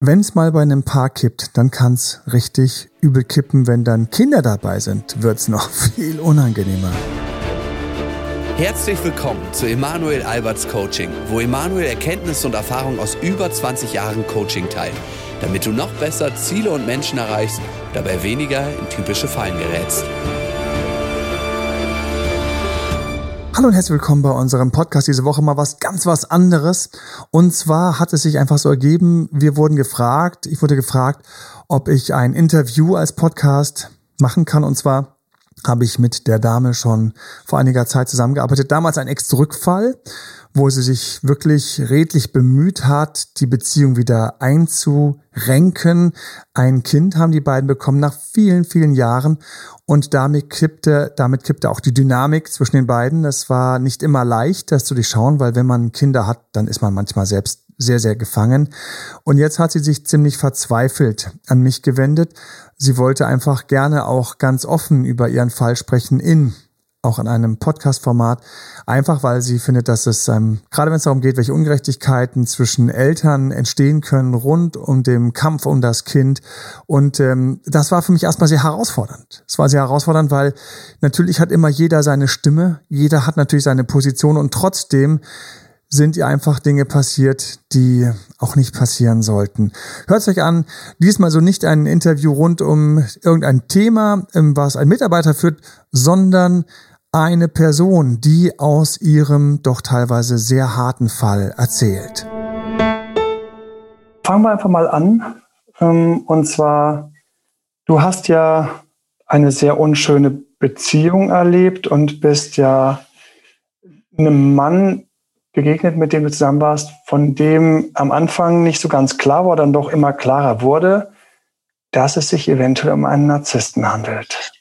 Wenn es mal bei einem Paar kippt, dann kann es richtig übel kippen. Wenn dann Kinder dabei sind, wird es noch viel unangenehmer. Herzlich willkommen zu Emanuel Alberts Coaching, wo Emanuel Erkenntnisse und Erfahrung aus über 20 Jahren Coaching teilt, damit du noch besser Ziele und Menschen erreichst, dabei weniger in typische Fallen gerätst. Hallo und herzlich willkommen bei unserem Podcast. Diese Woche mal was ganz was anderes. Und zwar hat es sich einfach so ergeben, wir wurden gefragt, ich wurde gefragt, ob ich ein Interview als Podcast machen kann. Und zwar habe ich mit der Dame schon vor einiger Zeit zusammengearbeitet. Damals ein Ex-Rückfall, wo sie sich wirklich redlich bemüht hat, die Beziehung wieder einzurenken. Ein Kind haben die beiden bekommen nach vielen, vielen Jahren. Und damit kippte, damit kippte auch die Dynamik zwischen den beiden. Es war nicht immer leicht, das zu durchschauen, weil wenn man Kinder hat, dann ist man manchmal selbst sehr, sehr gefangen. Und jetzt hat sie sich ziemlich verzweifelt an mich gewendet. Sie wollte einfach gerne auch ganz offen über ihren Fall sprechen in auch in einem Podcast-Format, einfach weil sie findet, dass es, ähm, gerade wenn es darum geht, welche Ungerechtigkeiten zwischen Eltern entstehen können, rund um den Kampf um das Kind. Und ähm, das war für mich erstmal sehr herausfordernd. Es war sehr herausfordernd, weil natürlich hat immer jeder seine Stimme, jeder hat natürlich seine Position und trotzdem sind ihr einfach Dinge passiert, die auch nicht passieren sollten. Hört euch an, diesmal so nicht ein Interview rund um irgendein Thema, ähm, was ein Mitarbeiter führt, sondern eine Person, die aus ihrem doch teilweise sehr harten Fall erzählt. Fangen wir einfach mal an. Ähm, und zwar, du hast ja eine sehr unschöne Beziehung erlebt und bist ja einem Mann begegnet, mit dem du zusammen warst, von dem am Anfang nicht so ganz klar war, dann doch immer klarer wurde, dass es sich eventuell um einen Narzissten handelt.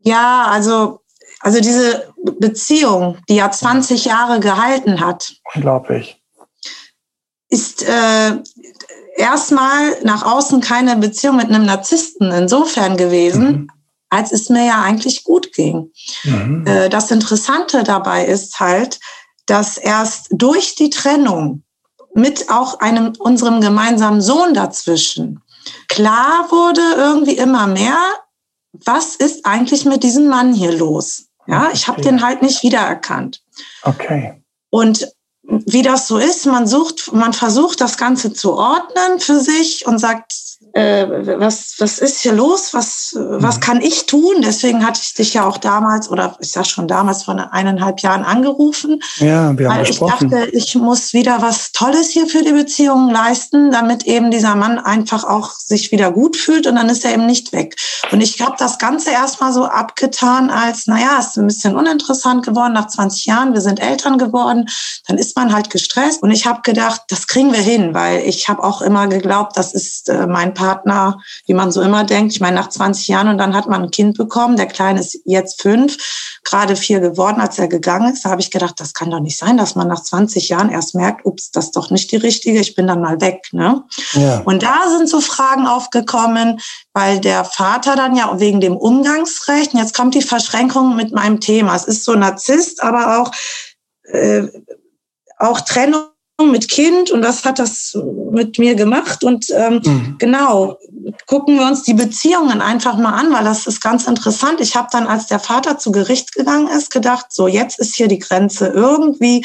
Ja, also also diese Beziehung, die ja 20 Jahre gehalten hat. Unglaublich. Ist äh, erstmal nach außen keine Beziehung mit einem Narzissten insofern gewesen, mhm. als es mir ja eigentlich gut ging. Mhm. Äh, das Interessante dabei ist halt, dass erst durch die Trennung mit auch einem unserem gemeinsamen Sohn dazwischen klar wurde irgendwie immer mehr, was ist eigentlich mit diesem Mann hier los? Ja, ich habe den halt nicht wiedererkannt. Okay. Und wie das so ist, man sucht, man versucht das Ganze zu ordnen für sich und sagt, äh, was, was ist hier los? Was, was mhm. kann ich tun? Deswegen hatte ich dich ja auch damals, oder ich sag schon damals vor eineinhalb Jahren angerufen. Ja, wir haben weil gesprochen. Ich dachte, ich muss wieder was Tolles hier für die Beziehung leisten, damit eben dieser Mann einfach auch sich wieder gut fühlt und dann ist er eben nicht weg. Und ich habe das Ganze erstmal so abgetan als, naja, ist ein bisschen uninteressant geworden nach 20 Jahren, wir sind Eltern geworden, dann ist man halt gestresst. Und ich habe gedacht, das kriegen wir hin, weil ich habe auch immer geglaubt, das ist äh, mein Partner, wie man so immer denkt. Ich meine, nach 20 Jahren und dann hat man ein Kind bekommen. Der Kleine ist jetzt fünf, gerade vier geworden, als er gegangen ist. Da habe ich gedacht, das kann doch nicht sein, dass man nach 20 Jahren erst merkt, ups, das ist doch nicht die richtige, ich bin dann mal weg. Ne? Ja. Und da sind so Fragen aufgekommen, weil der Vater dann ja wegen dem Umgangsrecht, und jetzt kommt die Verschränkung mit meinem Thema. Es ist so Narzisst, aber auch, äh, auch Trennung mit Kind und was hat das mit mir gemacht? Und ähm, mhm. genau, gucken wir uns die Beziehungen einfach mal an, weil das ist ganz interessant. Ich habe dann, als der Vater zu Gericht gegangen ist, gedacht, so jetzt ist hier die Grenze irgendwie.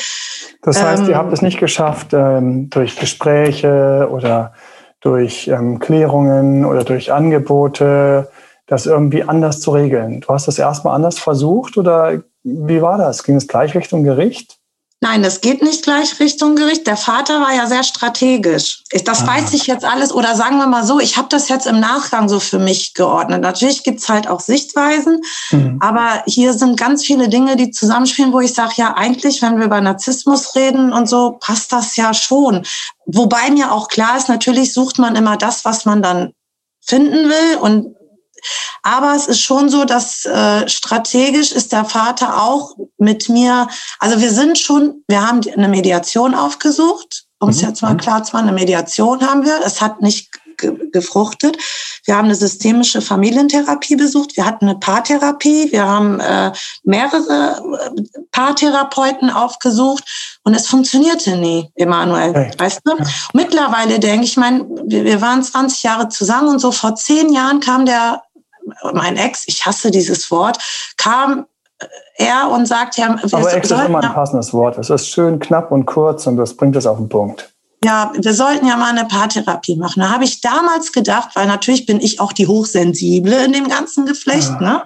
Das heißt, ähm, ihr habt es nicht geschafft, ähm, durch Gespräche oder durch ähm, Klärungen oder durch Angebote, das irgendwie anders zu regeln. Du hast das erstmal anders versucht oder wie war das? Ging es gleich Richtung Gericht? Nein, das geht nicht gleich Richtung Gericht. Der Vater war ja sehr strategisch. Das ah. weiß ich jetzt alles. Oder sagen wir mal so, ich habe das jetzt im Nachgang so für mich geordnet. Natürlich gibt's halt auch Sichtweisen, mhm. aber hier sind ganz viele Dinge, die zusammenspielen, wo ich sage, ja, eigentlich, wenn wir über Narzissmus reden und so, passt das ja schon. Wobei mir auch klar ist, natürlich sucht man immer das, was man dann finden will. Und aber es ist schon so, dass äh, strategisch ist der Vater auch mit mir, also wir sind schon, wir haben eine Mediation aufgesucht, um es mhm. jetzt mal klar zu machen, eine Mediation haben wir. Es hat nicht ge gefruchtet. Wir haben eine systemische Familientherapie besucht. Wir hatten eine Paartherapie. Wir haben äh, mehrere äh, Paartherapeuten aufgesucht und es funktionierte nie, Emanuel. Okay. Weißt du? Ja. Mittlerweile denke ich, mein, wir, wir waren 20 Jahre zusammen und so vor zehn Jahren kam der, mein Ex, ich hasse dieses Wort, kam er und sagt, ja, aber Ex ist immer ein passendes Wort. Es ist schön knapp und kurz und das bringt es auf den Punkt. Ja, wir sollten ja mal eine Paartherapie machen. Da habe ich damals gedacht, weil natürlich bin ich auch die Hochsensible in dem ganzen Geflecht. Ja. Ne?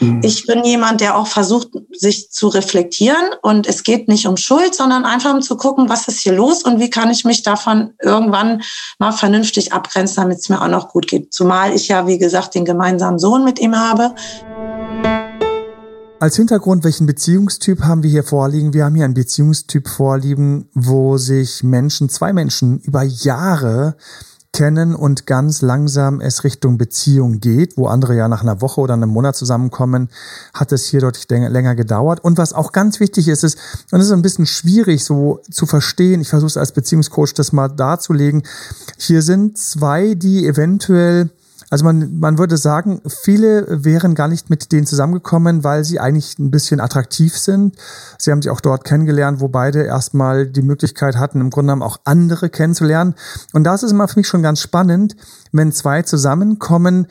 Mhm. Ich bin jemand, der auch versucht, sich zu reflektieren. Und es geht nicht um Schuld, sondern einfach um zu gucken, was ist hier los und wie kann ich mich davon irgendwann mal vernünftig abgrenzen, damit es mir auch noch gut geht. Zumal ich ja, wie gesagt, den gemeinsamen Sohn mit ihm habe. Als Hintergrund, welchen Beziehungstyp haben wir hier vorliegen? Wir haben hier einen Beziehungstyp vorliegen, wo sich Menschen, zwei Menschen über Jahre kennen und ganz langsam es Richtung Beziehung geht, wo andere ja nach einer Woche oder einem Monat zusammenkommen, hat es hier deutlich länger gedauert. Und was auch ganz wichtig ist, ist, und es ist ein bisschen schwierig so zu verstehen, ich versuche es als Beziehungscoach das mal darzulegen, hier sind zwei, die eventuell also man, man würde sagen, viele wären gar nicht mit denen zusammengekommen, weil sie eigentlich ein bisschen attraktiv sind. Sie haben sich auch dort kennengelernt, wo beide erstmal die Möglichkeit hatten, im Grunde genommen auch andere kennenzulernen. Und das ist immer für mich schon ganz spannend, wenn zwei zusammenkommen,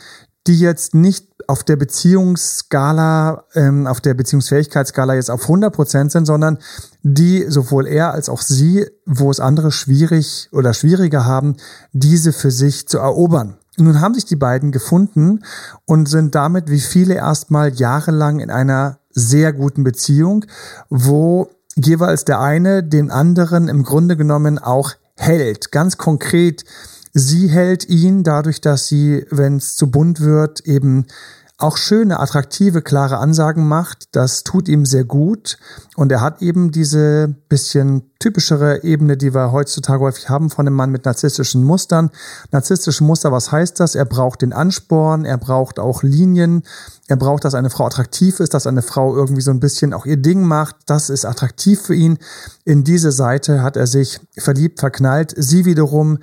die jetzt nicht auf der Beziehungsskala, ähm, auf der Beziehungsfähigkeitsskala jetzt auf 100 Prozent sind, sondern die sowohl er als auch sie, wo es andere schwierig oder schwieriger haben, diese für sich zu erobern. Nun haben sich die beiden gefunden und sind damit wie viele erstmal jahrelang in einer sehr guten Beziehung, wo jeweils der eine den anderen im Grunde genommen auch hält. Ganz konkret, sie hält ihn dadurch, dass sie, wenn es zu bunt wird, eben auch schöne, attraktive, klare Ansagen macht. Das tut ihm sehr gut. Und er hat eben diese bisschen typischere Ebene, die wir heutzutage häufig haben von einem Mann mit narzisstischen Mustern. Narzisstische Muster, was heißt das? Er braucht den Ansporn, er braucht auch Linien, er braucht, dass eine Frau attraktiv ist, dass eine Frau irgendwie so ein bisschen auch ihr Ding macht. Das ist attraktiv für ihn. In diese Seite hat er sich verliebt, verknallt. Sie wiederum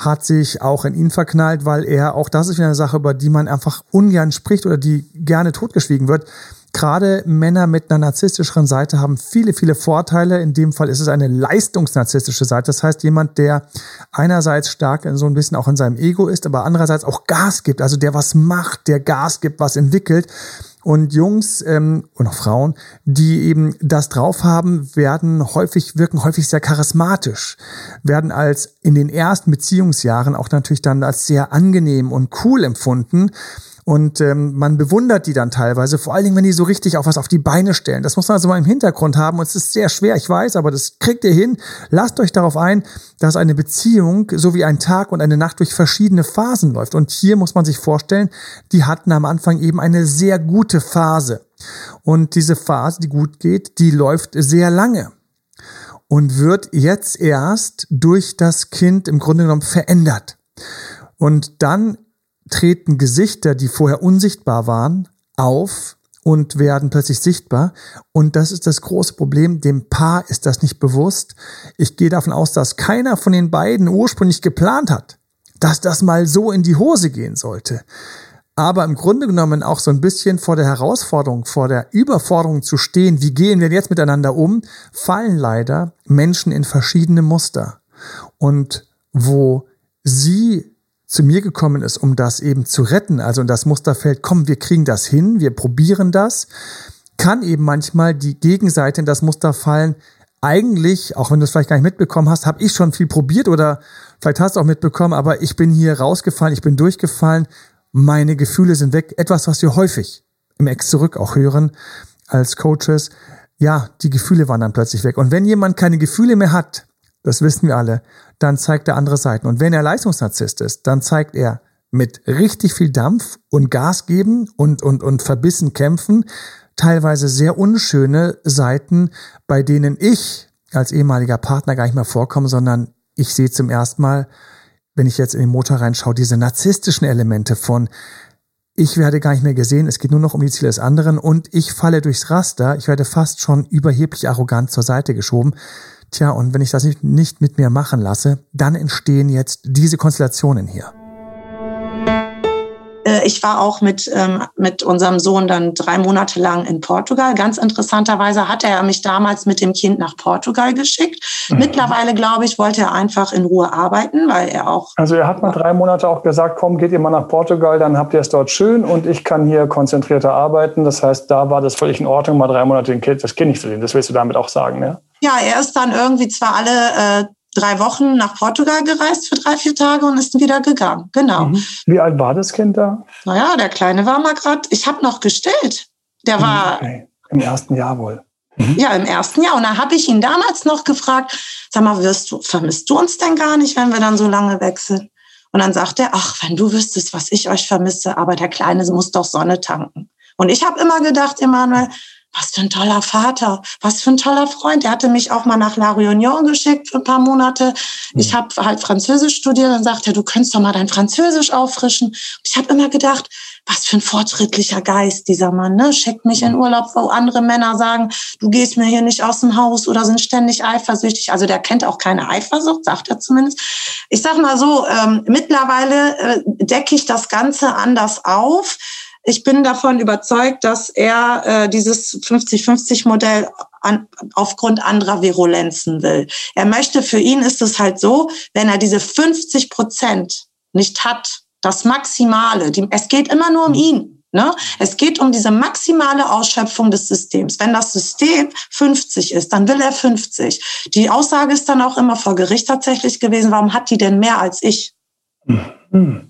hat sich auch in ihn verknallt, weil er, auch das ist wieder eine Sache, über die man einfach ungern spricht oder die gerne totgeschwiegen wird. Gerade Männer mit einer narzisstischeren Seite haben viele, viele Vorteile. In dem Fall ist es eine leistungsnarzisstische Seite. Das heißt, jemand, der einerseits stark so ein bisschen auch in seinem Ego ist, aber andererseits auch Gas gibt, also der was macht, der Gas gibt, was entwickelt. Und Jungs ähm, und auch Frauen, die eben das drauf haben, werden häufig, wirken häufig sehr charismatisch, werden als in den ersten Beziehungsjahren auch natürlich dann als sehr angenehm und cool empfunden. Und ähm, man bewundert die dann teilweise, vor allen Dingen, wenn die so richtig auch was auf die Beine stellen. Das muss man also mal im Hintergrund haben. Und es ist sehr schwer, ich weiß, aber das kriegt ihr hin. Lasst euch darauf ein, dass eine Beziehung so wie ein Tag und eine Nacht durch verschiedene Phasen läuft. Und hier muss man sich vorstellen, die hatten am Anfang eben eine sehr gute Phase. Und diese Phase, die gut geht, die läuft sehr lange und wird jetzt erst durch das Kind im Grunde genommen verändert. Und dann treten Gesichter, die vorher unsichtbar waren, auf und werden plötzlich sichtbar. Und das ist das große Problem. Dem Paar ist das nicht bewusst. Ich gehe davon aus, dass keiner von den beiden ursprünglich geplant hat, dass das mal so in die Hose gehen sollte. Aber im Grunde genommen auch so ein bisschen vor der Herausforderung, vor der Überforderung zu stehen, wie gehen wir jetzt miteinander um, fallen leider Menschen in verschiedene Muster. Und wo sie zu mir gekommen ist, um das eben zu retten, also in das Musterfeld, komm, wir kriegen das hin, wir probieren das, kann eben manchmal die Gegenseite in das Muster fallen. Eigentlich, auch wenn du es vielleicht gar nicht mitbekommen hast, habe ich schon viel probiert oder vielleicht hast du auch mitbekommen, aber ich bin hier rausgefallen, ich bin durchgefallen, meine Gefühle sind weg. Etwas, was wir häufig im Ex zurück auch hören als Coaches. Ja, die Gefühle waren dann plötzlich weg. Und wenn jemand keine Gefühle mehr hat, das wissen wir alle, dann zeigt er andere Seiten. Und wenn er Leistungsnarzisst ist, dann zeigt er mit richtig viel Dampf und Gas geben und, und, und verbissen kämpfen, teilweise sehr unschöne Seiten, bei denen ich als ehemaliger Partner gar nicht mehr vorkomme, sondern ich sehe zum ersten Mal, wenn ich jetzt in den Motor reinschaue, diese narzisstischen Elemente von ich werde gar nicht mehr gesehen, es geht nur noch um die Ziele des anderen und ich falle durchs Raster, ich werde fast schon überheblich arrogant zur Seite geschoben. Tja, und wenn ich das nicht, nicht mit mir machen lasse, dann entstehen jetzt diese Konstellationen hier. Äh, ich war auch mit, ähm, mit unserem Sohn dann drei Monate lang in Portugal. Ganz interessanterweise hat er mich damals mit dem Kind nach Portugal geschickt. Mhm. Mittlerweile, glaube ich, wollte er einfach in Ruhe arbeiten, weil er auch. Also er hat mal drei Monate auch gesagt, komm, geht ihr mal nach Portugal, dann habt ihr es dort schön und ich kann hier konzentrierter arbeiten. Das heißt, da war das völlig in Ordnung, mal drei Monate das Kind nicht zu sehen. Das willst du damit auch sagen, ne? Ja, er ist dann irgendwie zwar alle äh, drei Wochen nach Portugal gereist für drei, vier Tage und ist wieder gegangen. Genau. Mhm. Wie alt war das Kind da? Naja, der Kleine war mal gerade, ich habe noch gestellt. Der mhm, war. Okay. Im ersten Jahr wohl. Mhm. Ja, im ersten Jahr. Und da habe ich ihn damals noch gefragt, sag mal, wirst du, vermisst du uns denn gar nicht, wenn wir dann so lange wechseln? Und dann sagt er, ach, wenn du wüsstest, was ich euch vermisse, aber der Kleine muss doch Sonne tanken. Und ich habe immer gedacht, Emanuel, was für ein toller Vater, was für ein toller Freund. Er hatte mich auch mal nach La Réunion geschickt für ein paar Monate. Ich mhm. habe halt Französisch studiert. Dann sagte du könntest doch mal dein Französisch auffrischen. Und ich habe immer gedacht, was für ein fortschrittlicher Geist dieser Mann. Ne? Schickt mich in Urlaub, wo andere Männer sagen, du gehst mir hier nicht aus dem Haus oder sind ständig eifersüchtig. Also der kennt auch keine Eifersucht, sagt er zumindest. Ich sag mal so, ähm, mittlerweile äh, decke ich das Ganze anders auf ich bin davon überzeugt, dass er äh, dieses 50-50-Modell an, aufgrund anderer Virulenzen will. Er möchte, für ihn ist es halt so, wenn er diese 50 Prozent nicht hat, das Maximale, die, es geht immer nur um ihn. Ne? Es geht um diese maximale Ausschöpfung des Systems. Wenn das System 50 ist, dann will er 50. Die Aussage ist dann auch immer vor Gericht tatsächlich gewesen, warum hat die denn mehr als ich? Mhm.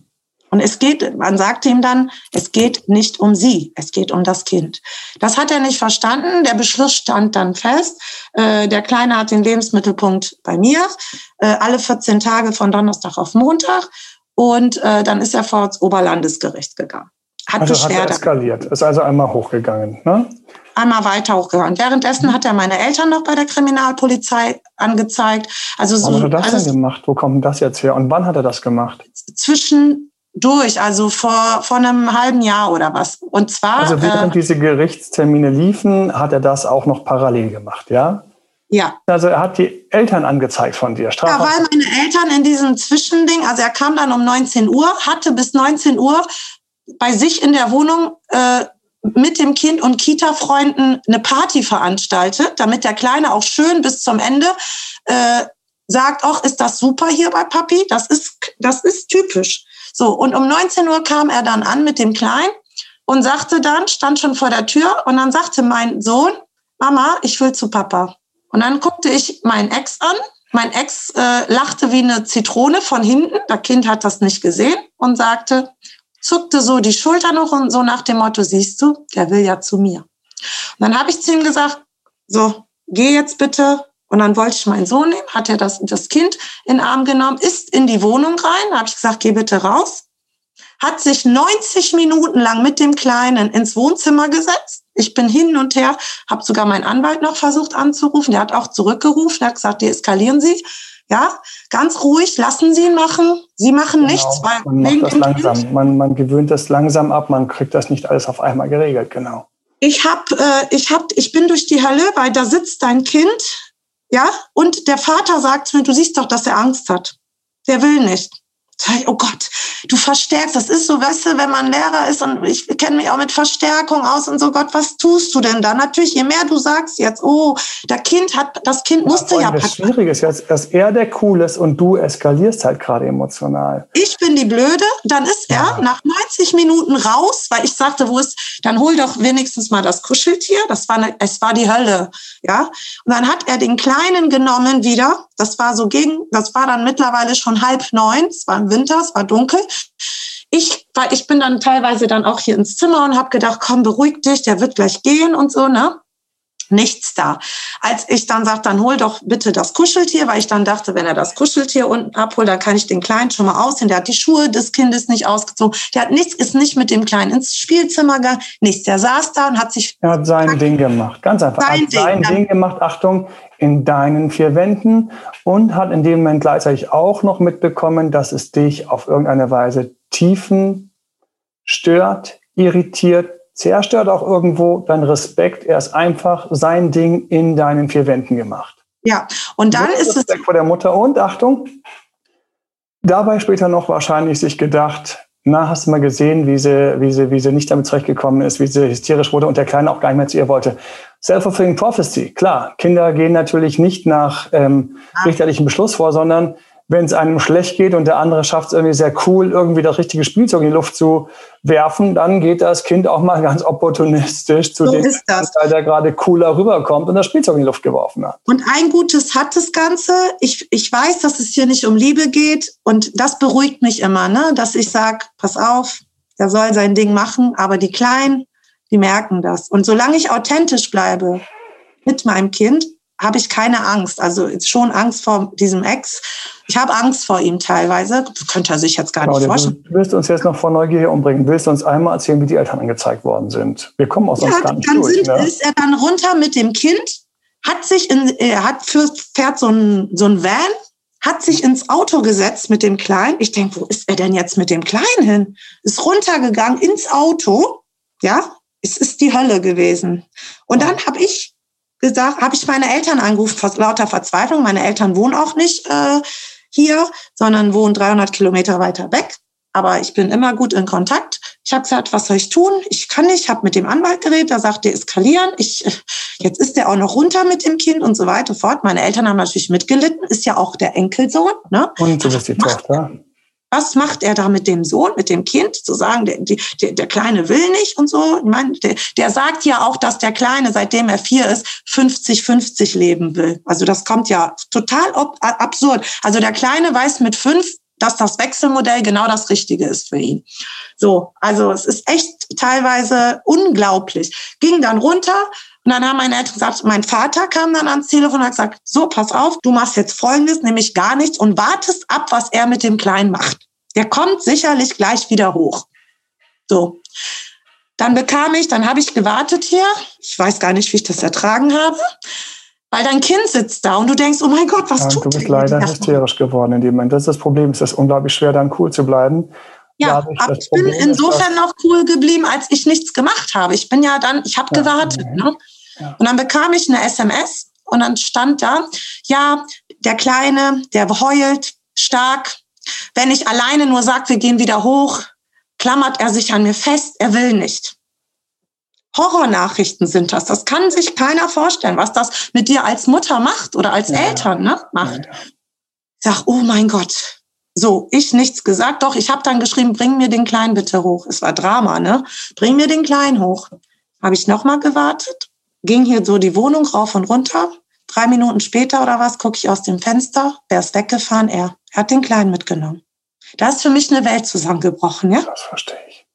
Und es geht, man sagte ihm dann, es geht nicht um sie, es geht um das Kind. Das hat er nicht verstanden. Der Beschluss stand dann fest. Äh, der Kleine hat den Lebensmittelpunkt bei mir, äh, alle 14 Tage von Donnerstag auf Montag. Und äh, dann ist er vor das Oberlandesgericht gegangen. Hat also Beschwerde. Hat eskaliert, ist also einmal hochgegangen. Ne? Einmal weiter hochgegangen. Währenddessen hat er meine Eltern noch bei der Kriminalpolizei angezeigt. Also so, Was hat er das also denn gemacht? Wo kommt das jetzt her? Und wann hat er das gemacht? Zwischen durch, also vor, vor einem halben Jahr oder was. Und zwar. Also während äh, diese Gerichtstermine liefen, hat er das auch noch parallel gemacht, ja? Ja. Also er hat die Eltern angezeigt von dir. Strafhaft. Ja, weil meine Eltern in diesem Zwischending, also er kam dann um 19 Uhr, hatte bis 19 Uhr bei sich in der Wohnung äh, mit dem Kind und Kita-Freunden eine Party veranstaltet, damit der Kleine auch schön bis zum Ende äh, sagt, ach, ist das super hier bei Papi? Das ist, das ist typisch. So, und um 19 Uhr kam er dann an mit dem Kleinen und sagte dann, stand schon vor der Tür und dann sagte mein Sohn, Mama, ich will zu Papa. Und dann guckte ich meinen Ex an. Mein Ex äh, lachte wie eine Zitrone von hinten. Das Kind hat das nicht gesehen und sagte, zuckte so die Schulter noch und so nach dem Motto, siehst du, der will ja zu mir. Und dann habe ich zu ihm gesagt, so, geh jetzt bitte und dann wollte ich meinen Sohn nehmen, hat er das, das Kind in den Arm genommen, ist in die Wohnung rein, habe ich gesagt, geh bitte raus. Hat sich 90 Minuten lang mit dem Kleinen ins Wohnzimmer gesetzt. Ich bin hin und her, habe sogar meinen Anwalt noch versucht anzurufen. Der hat auch zurückgerufen, der hat gesagt, deeskalieren Sie. Ja, ganz ruhig, lassen Sie ihn machen. Sie machen genau, nichts. Weil man macht das langsam. Man, man gewöhnt das langsam ab. Man kriegt das nicht alles auf einmal geregelt. Genau. Ich hab, äh, ich hab, ich bin durch die Hölle, weil da sitzt dein Kind ja, und der Vater sagt mir, du siehst doch, dass er Angst hat. Der will nicht. Oh Gott, du verstärkst. Das ist so, weißt du, wenn man Lehrer ist und ich kenne mich auch mit Verstärkung aus und so, Gott, was tust du denn da? Natürlich, je mehr du sagst jetzt, oh, der Kind hat, das Kind musste ja. ja das Schwierige ist jetzt, dass er der Cool ist und du eskalierst halt gerade emotional. Ich bin die Blöde, dann ist er ja. nach 90 Minuten raus, weil ich sagte, wo ist, dann hol doch wenigstens mal das Kuscheltier. Das war, eine, es war die Hölle, ja. Und dann hat er den Kleinen genommen wieder. Das war so gegen, das war dann mittlerweile schon halb neun. Es war Winter, es war dunkel. Ich, weil ich bin dann teilweise dann auch hier ins Zimmer und habe gedacht, komm, beruhig dich, der wird gleich gehen und so, ne? Nichts da. Als ich dann sagte, dann hol doch bitte das Kuscheltier, weil ich dann dachte, wenn er das Kuscheltier unten abholt, dann kann ich den Kleinen schon mal ausziehen. Der hat die Schuhe des Kindes nicht ausgezogen. Der hat nichts, ist nicht mit dem Kleinen ins Spielzimmer gegangen. Nichts. Der saß da und hat sich. Er hat sein Ding gemacht. Ganz einfach. Sein, hat sein Ding, Ding gemacht. Achtung, in deinen vier Wänden und hat in dem Moment gleichzeitig auch noch mitbekommen, dass es dich auf irgendeine Weise tiefen stört, irritiert, zerstört auch irgendwo dein Respekt. Er ist einfach sein Ding in deinen vier Wänden gemacht. Ja, und dann ist Respekt es. vor der Mutter und Achtung, dabei später noch wahrscheinlich sich gedacht, na, hast du mal gesehen, wie sie, wie sie, wie sie nicht damit zurechtgekommen ist, wie sie hysterisch wurde und der Kleine auch gar nicht mehr zu ihr wollte. Self-fulfilling prophecy, klar. Kinder gehen natürlich nicht nach ähm, richterlichem Beschluss vor, sondern wenn es einem schlecht geht und der andere schafft es irgendwie sehr cool, irgendwie das richtige Spielzeug in die Luft zu werfen, dann geht das Kind auch mal ganz opportunistisch zu so dem, Teil, der gerade cooler rüberkommt und das Spielzeug in die Luft geworfen hat. Und ein Gutes hat das Ganze. Ich, ich weiß, dass es hier nicht um Liebe geht und das beruhigt mich immer, ne? dass ich sage, pass auf, der soll sein Ding machen, aber die Kleinen, die merken das. Und solange ich authentisch bleibe mit meinem Kind, habe ich keine Angst. Also ist schon Angst vor diesem Ex. Ich habe Angst vor ihm teilweise. Das könnte er sich jetzt gar Claudia, nicht vorstellen. Du willst uns jetzt noch vor Neugier hier umbringen. Willst du uns einmal erzählen, wie die Eltern angezeigt worden sind? Wir kommen aus ja, uns gar nicht dann durch. Sind, ne? Ist er dann runter mit dem Kind, hat sich in, er hat für, fährt so ein, so ein Van, hat sich ins Auto gesetzt mit dem Kleinen. Ich denke, wo ist er denn jetzt mit dem Kleinen hin? Ist runtergegangen ins Auto. Ja, es ist die Hölle gewesen. Und dann habe ich gesagt, habe ich meine Eltern angerufen, vor lauter Verzweiflung. Meine Eltern wohnen auch nicht äh, hier, sondern wohnen 300 Kilometer weiter weg. Aber ich bin immer gut in Kontakt. Ich habe gesagt, was soll ich tun? Ich kann nicht. Ich habe mit dem Anwalt geredet. Da sagt er, eskalieren. Ich, jetzt ist er auch noch runter mit dem Kind und so weiter fort. Meine Eltern haben natürlich mitgelitten. Ist ja auch der Enkelsohn. Ne? Und du bist die Tochter. Was macht er da mit dem Sohn, mit dem Kind? Zu sagen, der, der, der Kleine will nicht und so. Ich meine, der, der sagt ja auch, dass der Kleine, seitdem er vier ist, 50-50 leben will. Also das kommt ja total absurd. Also der Kleine weiß mit fünf, dass das Wechselmodell genau das Richtige ist für ihn. So, also es ist echt teilweise unglaublich. Ging dann runter, und dann haben meine Eltern gesagt, mein Vater kam dann ans Telefon und hat gesagt, so, pass auf, du machst jetzt Folgendes, nämlich gar nichts und wartest ab, was er mit dem Kleinen macht. Der kommt sicherlich gleich wieder hoch. So. Dann bekam ich, dann habe ich gewartet hier. Ich weiß gar nicht, wie ich das ertragen habe. Weil dein Kind sitzt da und du denkst, oh mein Gott, was ja, tut Du bist leider hysterisch geworden in dem Moment. Das ist das Problem. Es ist unglaublich schwer, dann cool zu bleiben. Ja, aber ich bin insofern noch cool geblieben, als ich nichts gemacht habe. Ich bin ja dann, ich habe ja, gewartet. Ja. Ne? Ja. Und dann bekam ich eine SMS und dann stand da, ja, der Kleine, der heult stark. Wenn ich alleine nur sage, wir gehen wieder hoch, klammert er sich an mir fest, er will nicht. Horrornachrichten sind das. Das kann sich keiner vorstellen, was das mit dir als Mutter macht oder als Eltern ne, macht. Ich sag, oh mein Gott, so, ich nichts gesagt. Doch, ich habe dann geschrieben, bring mir den Kleinen bitte hoch. Es war Drama, ne? Bring mir den Kleinen hoch. Habe ich nochmal gewartet, ging hier so die Wohnung rauf und runter. Drei Minuten später oder was, gucke ich aus dem Fenster. Wer ist weggefahren? Er. Er hat den Kleinen mitgenommen. Da ist für mich eine Welt zusammengebrochen, ja? Das verstehe ich.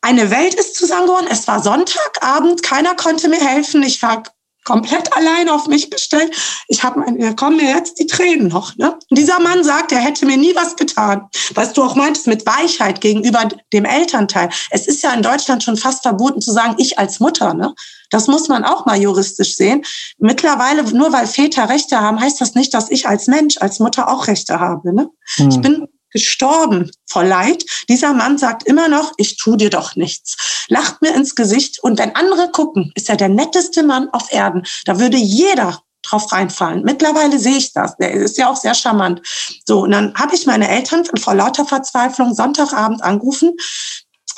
Eine Welt ist zusammengebrochen. Es war Sonntagabend, keiner konnte mir helfen. Ich war komplett allein auf mich gestellt. Ich habe, da kommen mir jetzt die Tränen noch. Ne? Und dieser Mann sagt, er hätte mir nie was getan. Was du auch meintest mit Weichheit gegenüber dem Elternteil. Es ist ja in Deutschland schon fast verboten zu sagen, ich als Mutter. Ne? Das muss man auch mal juristisch sehen. Mittlerweile, nur weil Väter Rechte haben, heißt das nicht, dass ich als Mensch, als Mutter auch Rechte habe. Ne? Hm. Ich bin gestorben vor Leid. Dieser Mann sagt immer noch, ich tu dir doch nichts. Lacht mir ins Gesicht. Und wenn andere gucken, ist er der netteste Mann auf Erden. Da würde jeder drauf reinfallen. Mittlerweile sehe ich das. Der ist ja auch sehr charmant. So, und dann habe ich meine Eltern vor lauter Verzweiflung Sonntagabend angerufen.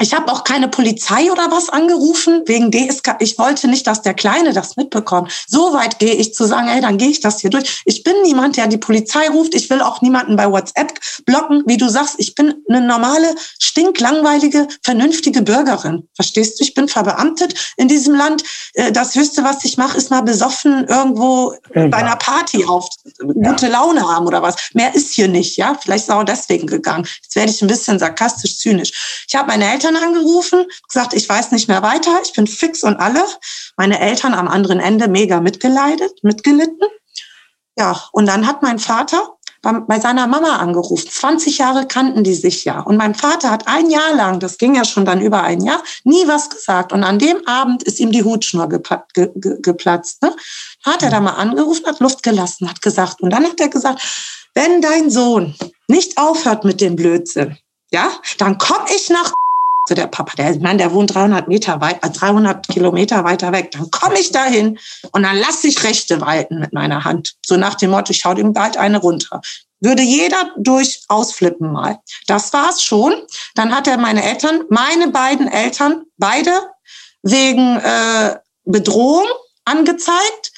Ich habe auch keine Polizei oder was angerufen wegen DSK. Ich wollte nicht, dass der Kleine das mitbekommt. So weit gehe ich zu sagen, ey, dann gehe ich das hier durch. Ich bin niemand, der die Polizei ruft. Ich will auch niemanden bei WhatsApp blocken. Wie du sagst, ich bin eine normale, stinklangweilige, vernünftige Bürgerin. Verstehst du? Ich bin verbeamtet in diesem Land. Äh, das Höchste, was ich mache, ist mal besoffen irgendwo ja. bei einer Party auf gute Laune haben oder was. Mehr ist hier nicht, ja. Vielleicht ist es auch deswegen gegangen. Jetzt werde ich ein bisschen sarkastisch, zynisch. Ich habe meine Eltern angerufen, gesagt, ich weiß nicht mehr weiter, ich bin fix und alle. Meine Eltern am anderen Ende mega mitgeleidet, mitgelitten. Ja, und dann hat mein Vater bei seiner Mama angerufen. 20 Jahre kannten die sich ja. Und mein Vater hat ein Jahr lang, das ging ja schon dann über ein Jahr, nie was gesagt. Und an dem Abend ist ihm die Hutschnur geplatzt. Ne? Hat er da mal angerufen, hat Luft gelassen, hat gesagt. Und dann hat er gesagt, wenn dein Sohn nicht aufhört mit dem Blödsinn, ja, dann komme ich nach so der Papa, der, meine, der wohnt 300 Meter weit, 300 äh, Kilometer weiter weg. Dann komme ich dahin und dann lasse ich Rechte walten mit meiner Hand. So nach dem Motto, ich hau dem bald eine runter. würde jeder durchaus flippen mal. Das war's schon. Dann hat er meine Eltern, meine beiden Eltern, beide wegen äh, Bedrohung angezeigt.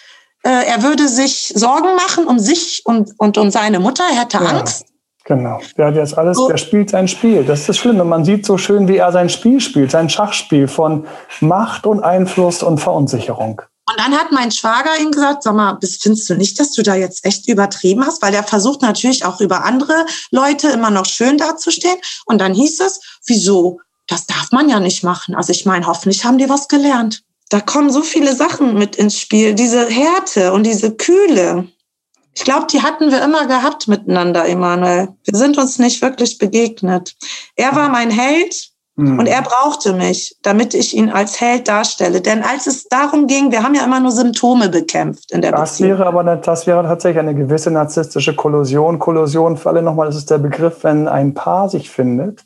Äh, er würde sich Sorgen machen um sich und, und um seine Mutter. Er hätte ja. Angst. Genau. Der hat jetzt alles, der spielt sein Spiel. Das ist das Schlimme. Man sieht so schön, wie er sein Spiel spielt, sein Schachspiel von Macht und Einfluss und Verunsicherung. Und dann hat mein Schwager ihm gesagt, sag mal, findest du nicht, dass du da jetzt echt übertrieben hast? Weil der versucht natürlich auch über andere Leute immer noch schön dazustehen. Und dann hieß es, wieso? Das darf man ja nicht machen. Also ich meine, hoffentlich haben die was gelernt. Da kommen so viele Sachen mit ins Spiel. Diese Härte und diese Kühle. Ich glaube, die hatten wir immer gehabt miteinander, Emanuel. Wir sind uns nicht wirklich begegnet. Er war mein Held mhm. und er brauchte mich, damit ich ihn als Held darstelle. Denn als es darum ging, wir haben ja immer nur Symptome bekämpft in der das Beziehung. Wäre aber eine, das wäre tatsächlich eine gewisse narzisstische Kollusion. Kollusion für alle nochmal, das ist der Begriff, wenn ein Paar sich findet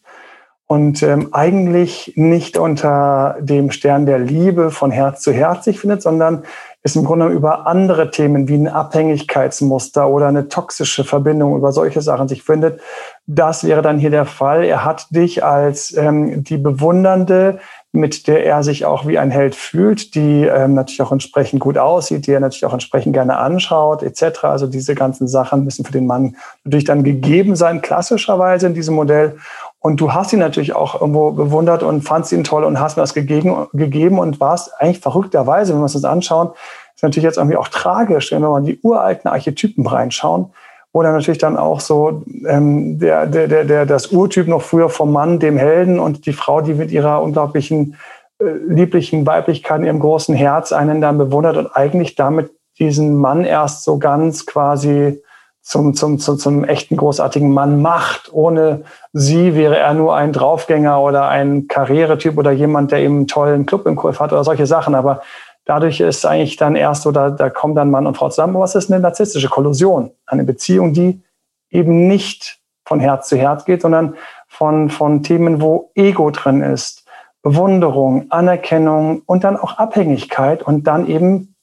und ähm, eigentlich nicht unter dem Stern der Liebe von Herz zu Herz sich findet, sondern ist im Grunde über andere Themen wie ein Abhängigkeitsmuster oder eine toxische Verbindung über solche Sachen sich findet. Das wäre dann hier der Fall. Er hat dich als ähm, die Bewundernde, mit der er sich auch wie ein Held fühlt, die ähm, natürlich auch entsprechend gut aussieht, die er natürlich auch entsprechend gerne anschaut, etc. Also diese ganzen Sachen müssen für den Mann natürlich dann gegeben sein, klassischerweise in diesem Modell. Und du hast ihn natürlich auch irgendwo bewundert und fandst ihn toll und hast mir das gegeben, gegeben und warst eigentlich verrückterweise, wenn wir uns das anschauen, ist natürlich jetzt irgendwie auch tragisch, wenn wir mal in die uralten Archetypen reinschauen, wo dann natürlich dann auch so ähm, der, der, der, der, das Urtyp noch früher vom Mann, dem Helden und die Frau, die mit ihrer unglaublichen äh, lieblichen Weiblichkeit in ihrem großen Herz einen dann bewundert und eigentlich damit diesen Mann erst so ganz quasi zum, zum, zum, zum echten großartigen Mann macht. Ohne sie wäre er nur ein Draufgänger oder ein Karrieretyp oder jemand, der eben einen tollen Club im Kurs hat oder solche Sachen. Aber dadurch ist eigentlich dann erst so, da, da kommen dann Mann und Frau zusammen. Was ist eine narzisstische Kollusion? Eine Beziehung, die eben nicht von Herz zu Herz geht, sondern von, von Themen, wo Ego drin ist. Bewunderung, Anerkennung und dann auch Abhängigkeit und dann eben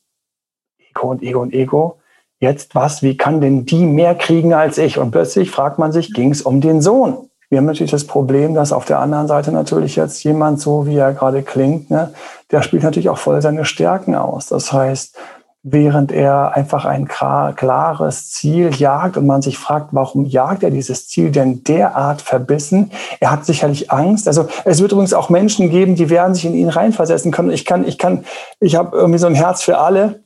Ego und Ego und Ego jetzt was, wie kann denn die mehr kriegen als ich? Und plötzlich fragt man sich, ging es um den Sohn? Wir haben natürlich das Problem, dass auf der anderen Seite natürlich jetzt jemand, so wie er gerade klingt, ne, der spielt natürlich auch voll seine Stärken aus. Das heißt, während er einfach ein klares Ziel jagt und man sich fragt, warum jagt er dieses Ziel denn derart verbissen? Er hat sicherlich Angst. Also es wird übrigens auch Menschen geben, die werden sich in ihn reinversetzen können. Ich kann, ich kann, ich habe irgendwie so ein Herz für alle.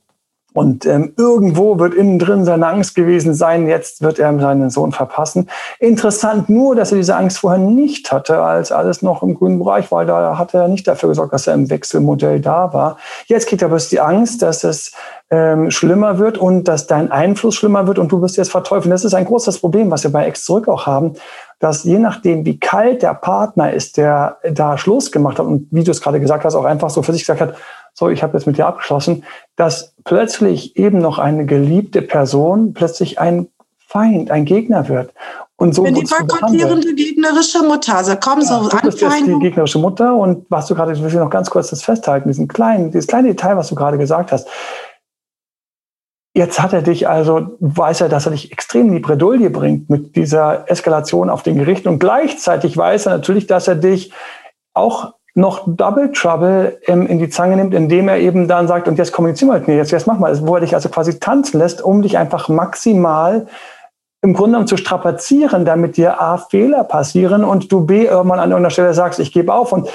Und ähm, irgendwo wird innen drin seine Angst gewesen sein, jetzt wird er seinen Sohn verpassen. Interessant nur, dass er diese Angst vorher nicht hatte, als alles noch im grünen Bereich war. Da hat er nicht dafür gesorgt, dass er im Wechselmodell da war. Jetzt kriegt er bloß die Angst, dass es ähm, schlimmer wird und dass dein Einfluss schlimmer wird und du wirst jetzt verteufeln. Das ist ein großes Problem, was wir bei Ex zurück auch haben, dass je nachdem, wie kalt der Partner ist, der da Schluss gemacht hat und wie du es gerade gesagt hast, auch einfach so für sich gesagt hat, so, ich habe jetzt mit dir abgeschlossen, dass plötzlich eben noch eine geliebte Person plötzlich ein Feind, ein Gegner wird. Und so bin die boykottierende gegnerische Mutter. Also komm, so ja, du bist jetzt die gegnerische Mutter und was du gerade, ich will noch ganz kurz das festhalten, diesen kleinen, dieses kleine Detail, was du gerade gesagt hast. Jetzt hat er dich also, weiß er, dass er dich extrem in die Bredouille bringt mit dieser Eskalation auf den Gerichten und gleichzeitig weiß er natürlich, dass er dich auch noch Double Trouble ähm, in die Zange nimmt, indem er eben dann sagt, und jetzt kommunizieren wir mit mir, jetzt, jetzt mach mal, wo er dich also quasi tanzen lässt, um dich einfach maximal im Grunde genommen zu strapazieren, damit dir A, Fehler passieren und du B, irgendwann an irgendeiner Stelle sagst, ich gebe auf. Und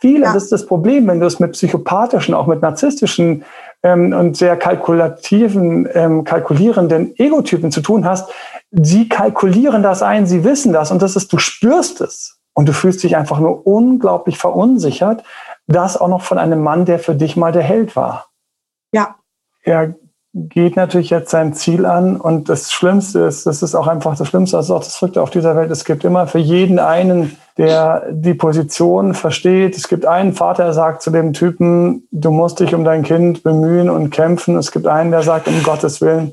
viele, ja. das ist das Problem, wenn du es mit psychopathischen, auch mit narzisstischen ähm, und sehr kalkulativen, ähm, kalkulierenden Egotypen zu tun hast, sie kalkulieren das ein, sie wissen das und das ist, du spürst es. Und du fühlst dich einfach nur unglaublich verunsichert. Das auch noch von einem Mann, der für dich mal der Held war. Ja. Er geht natürlich jetzt sein Ziel an und das Schlimmste ist, das ist auch einfach das Schlimmste, das ist auch das Verrückte auf dieser Welt. Es gibt immer für jeden einen, der die Position versteht. Es gibt einen Vater, der sagt zu dem Typen, du musst dich um dein Kind bemühen und kämpfen. Es gibt einen, der sagt, um Gottes Willen,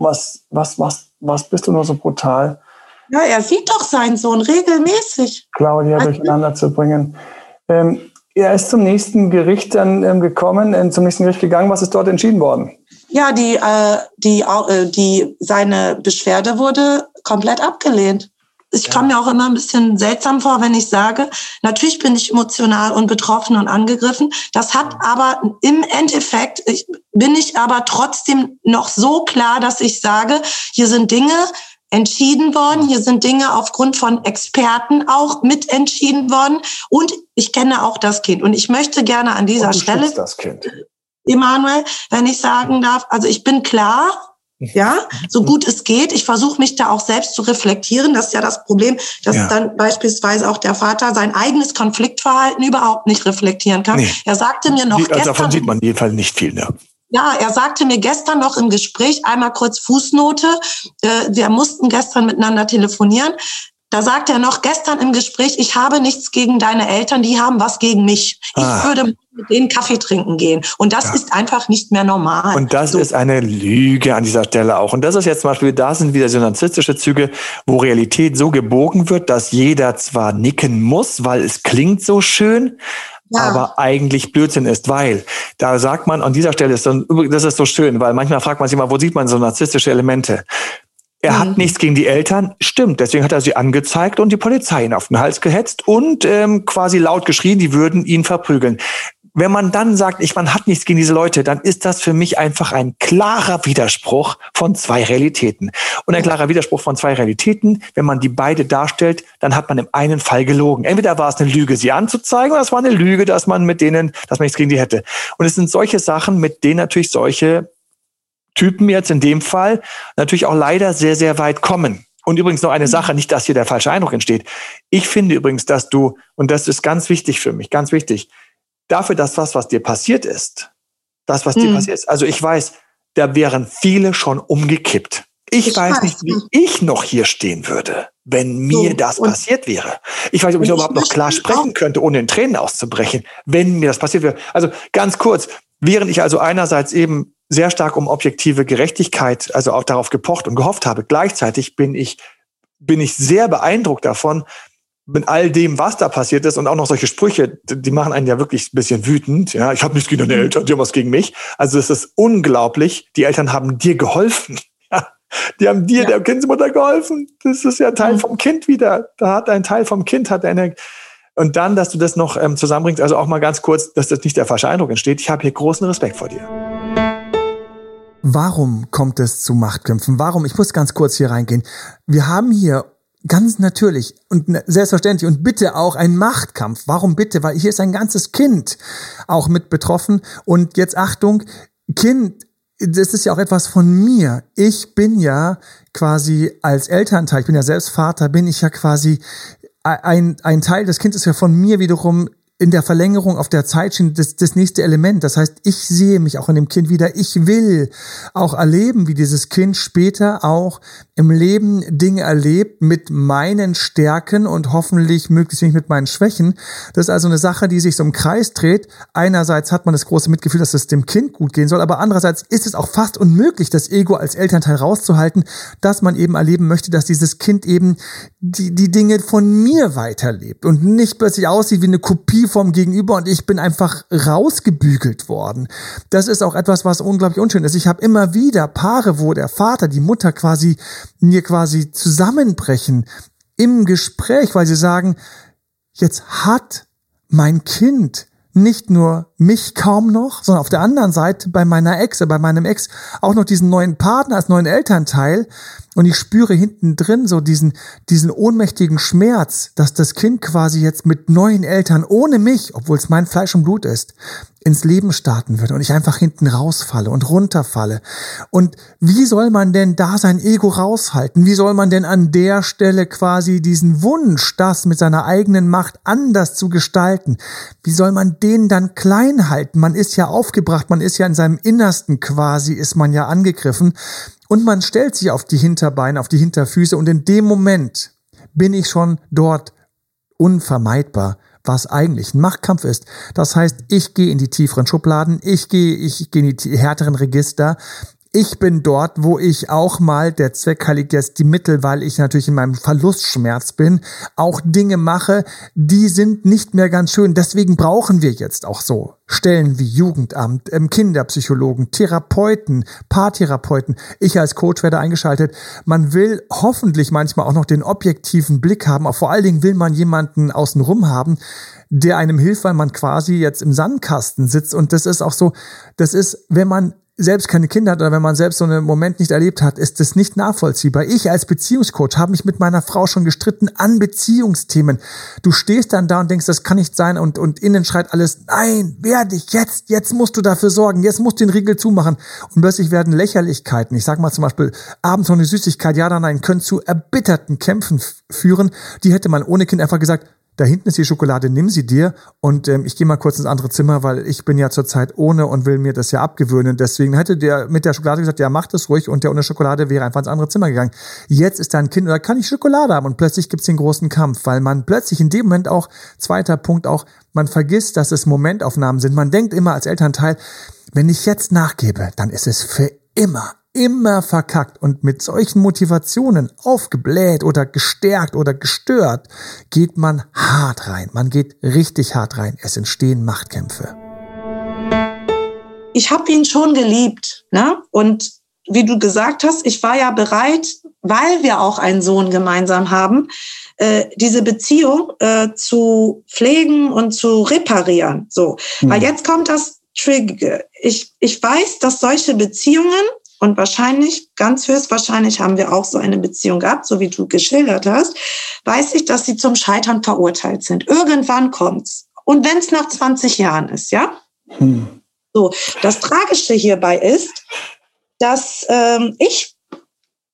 was, was, was, was bist du nur so brutal? Ja, er sieht doch seinen Sohn regelmäßig. Claudia also, durcheinander zu bringen. Ähm, er ist zum nächsten Gericht dann ähm, gekommen, äh, zum nächsten Gericht gegangen. Was ist dort entschieden worden? Ja, die, äh, die, äh, die, seine Beschwerde wurde komplett abgelehnt. Ich ja. komme mir auch immer ein bisschen seltsam vor, wenn ich sage, natürlich bin ich emotional und betroffen und angegriffen. Das hat aber im Endeffekt, ich, bin ich aber trotzdem noch so klar, dass ich sage, hier sind Dinge, entschieden worden. Hier sind Dinge aufgrund von Experten auch mitentschieden worden. Und ich kenne auch das Kind. Und ich möchte gerne an dieser Stelle, das kind. Emanuel, wenn ich sagen darf, also ich bin klar, ja, so gut es geht. Ich versuche mich da auch selbst zu reflektieren. Das ist ja das Problem, dass ja. dann beispielsweise auch der Vater sein eigenes Konfliktverhalten überhaupt nicht reflektieren kann. Nee. Er sagte mir noch Die, gestern, davon sieht man jedenfalls nicht viel. Ne? Ja, er sagte mir gestern noch im Gespräch, einmal kurz Fußnote, äh, wir mussten gestern miteinander telefonieren. Da sagt er noch gestern im Gespräch, ich habe nichts gegen deine Eltern, die haben was gegen mich. Ich ah. würde mit denen Kaffee trinken gehen. Und das ja. ist einfach nicht mehr normal. Und das so. ist eine Lüge an dieser Stelle auch. Und das ist jetzt zum Beispiel, da sind wieder so narzisstische Züge, wo Realität so gebogen wird, dass jeder zwar nicken muss, weil es klingt so schön, ja. aber eigentlich Blödsinn ist, weil da sagt man an dieser Stelle, ist so, das ist so schön, weil manchmal fragt man sich mal, wo sieht man so narzisstische Elemente? Er mhm. hat nichts gegen die Eltern, stimmt. Deswegen hat er sie angezeigt und die Polizei ihn auf den Hals gehetzt und ähm, quasi laut geschrien, die würden ihn verprügeln. Wenn man dann sagt, ich, man hat nichts gegen diese Leute, dann ist das für mich einfach ein klarer Widerspruch von zwei Realitäten. Und ein klarer Widerspruch von zwei Realitäten, wenn man die beide darstellt, dann hat man im einen Fall gelogen. Entweder war es eine Lüge, sie anzuzeigen, oder es war eine Lüge, dass man mit denen, dass man nichts gegen die hätte. Und es sind solche Sachen, mit denen natürlich solche Typen jetzt in dem Fall natürlich auch leider sehr, sehr weit kommen. Und übrigens noch eine mhm. Sache, nicht, dass hier der falsche Eindruck entsteht. Ich finde übrigens, dass du, und das ist ganz wichtig für mich, ganz wichtig, dafür, dass was, was dir passiert ist, das, was hm. dir passiert ist, also ich weiß, da wären viele schon umgekippt. Ich, ich weiß, nicht, wie ich noch hier stehen würde, wenn mir so, das passiert wäre. Ich weiß nicht, ob ich, ich überhaupt noch klar sprechen könnte, ohne in Tränen auszubrechen, wenn mir das passiert wäre. Also ganz kurz, während ich also einerseits eben sehr stark um objektive Gerechtigkeit, also auch darauf gepocht und gehofft habe, gleichzeitig bin ich, bin ich sehr beeindruckt davon, mit all dem, was da passiert ist und auch noch solche Sprüche, die machen einen ja wirklich ein bisschen wütend. Ja, ich habe nichts gegen deine mhm. Eltern, die haben was gegen mich. Also es ist unglaublich. Die Eltern haben dir geholfen. Ja, die haben dir, ja. der Kindsmutter geholfen. Das ist ja Teil mhm. vom Kind wieder. Da hat ein Teil vom Kind hat eine und dann, dass du das noch ähm, zusammenbringst, also auch mal ganz kurz, dass das nicht der falsche Eindruck entsteht. Ich habe hier großen Respekt vor dir. Warum kommt es zu Machtkämpfen? Warum? Ich muss ganz kurz hier reingehen. Wir haben hier ganz natürlich und selbstverständlich und bitte auch ein Machtkampf. Warum bitte? Weil hier ist ein ganzes Kind auch mit betroffen. Und jetzt Achtung, Kind, das ist ja auch etwas von mir. Ich bin ja quasi als Elternteil, ich bin ja selbst Vater, bin ich ja quasi ein, ein Teil des Kindes ist ja von mir wiederum in der Verlängerung auf der Zeitschiene das, das nächste Element. Das heißt, ich sehe mich auch in dem Kind wieder. Ich will auch erleben, wie dieses Kind später auch im Leben Dinge erlebt mit meinen Stärken und hoffentlich möglichst nicht mit meinen Schwächen. Das ist also eine Sache, die sich so im Kreis dreht. Einerseits hat man das große Mitgefühl, dass es dem Kind gut gehen soll, aber andererseits ist es auch fast unmöglich, das Ego als Elternteil rauszuhalten, dass man eben erleben möchte, dass dieses Kind eben die, die Dinge von mir weiterlebt und nicht plötzlich aussieht wie eine Kopie vom Gegenüber und ich bin einfach rausgebügelt worden. Das ist auch etwas, was unglaublich unschön ist. Ich habe immer wieder Paare, wo der Vater, die Mutter quasi mir quasi zusammenbrechen im Gespräch, weil sie sagen, jetzt hat mein Kind nicht nur mich kaum noch, sondern auf der anderen Seite bei meiner Ex, bei meinem Ex auch noch diesen neuen Partner als neuen Elternteil, und ich spüre hinten drin so diesen, diesen ohnmächtigen Schmerz, dass das Kind quasi jetzt mit neuen Eltern ohne mich, obwohl es mein Fleisch und Blut ist, ins Leben starten würde und ich einfach hinten rausfalle und runterfalle. Und wie soll man denn da sein Ego raushalten? Wie soll man denn an der Stelle quasi diesen Wunsch, das mit seiner eigenen Macht anders zu gestalten, wie soll man den dann klein halten? Man ist ja aufgebracht, man ist ja in seinem Innersten quasi, ist man ja angegriffen. Und man stellt sich auf die Hinterbeine, auf die Hinterfüße und in dem Moment bin ich schon dort unvermeidbar, was eigentlich ein Machtkampf ist. Das heißt, ich gehe in die tieferen Schubladen, ich gehe, ich gehe in die härteren Register, ich bin dort, wo ich auch mal, der Zweck heiligt jetzt die Mittel, weil ich natürlich in meinem Verlustschmerz bin, auch Dinge mache, die sind nicht mehr ganz schön. Deswegen brauchen wir jetzt auch so Stellen wie Jugendamt, ähm, Kinderpsychologen, Therapeuten, Paartherapeuten. Ich als Coach werde eingeschaltet. Man will hoffentlich manchmal auch noch den objektiven Blick haben, aber vor allen Dingen will man jemanden außenrum haben, der einem hilft, weil man quasi jetzt im Sandkasten sitzt. Und das ist auch so, das ist, wenn man selbst keine Kinder hat oder wenn man selbst so einen Moment nicht erlebt hat, ist das nicht nachvollziehbar. Ich als Beziehungscoach habe mich mit meiner Frau schon gestritten an Beziehungsthemen. Du stehst dann da und denkst, das kann nicht sein und, und innen schreit alles, nein, werde ich jetzt, jetzt musst du dafür sorgen, jetzt musst du den Riegel zumachen. Und plötzlich werden Lächerlichkeiten, ich sag mal zum Beispiel abends noch eine Süßigkeit, ja oder nein, können zu erbitterten Kämpfen führen. Die hätte man ohne Kind einfach gesagt, da hinten ist die Schokolade, nimm sie dir und ähm, ich gehe mal kurz ins andere Zimmer, weil ich bin ja zurzeit ohne und will mir das ja abgewöhnen. Deswegen hätte der mit der Schokolade gesagt, ja, mach das ruhig und der ohne Schokolade wäre einfach ins andere Zimmer gegangen. Jetzt ist da ein Kind oder kann ich Schokolade haben und plötzlich gibt's den großen Kampf, weil man plötzlich in dem Moment auch, zweiter Punkt auch, man vergisst, dass es Momentaufnahmen sind. Man denkt immer als Elternteil, wenn ich jetzt nachgebe, dann ist es für immer immer verkackt und mit solchen Motivationen aufgebläht oder gestärkt oder gestört, geht man hart rein. Man geht richtig hart rein. Es entstehen Machtkämpfe. Ich habe ihn schon geliebt, ne? Und wie du gesagt hast, ich war ja bereit, weil wir auch einen Sohn gemeinsam haben, äh, diese Beziehung äh, zu pflegen und zu reparieren. So, mhm. weil jetzt kommt das Trigger. Ich, ich weiß, dass solche Beziehungen und wahrscheinlich, ganz höchstwahrscheinlich haben wir auch so eine Beziehung gehabt, so wie du geschildert hast, weiß ich, dass sie zum Scheitern verurteilt sind. Irgendwann kommt's. Und wenn es nach 20 Jahren ist, ja? Hm. So, das Tragische hierbei ist, dass ähm, ich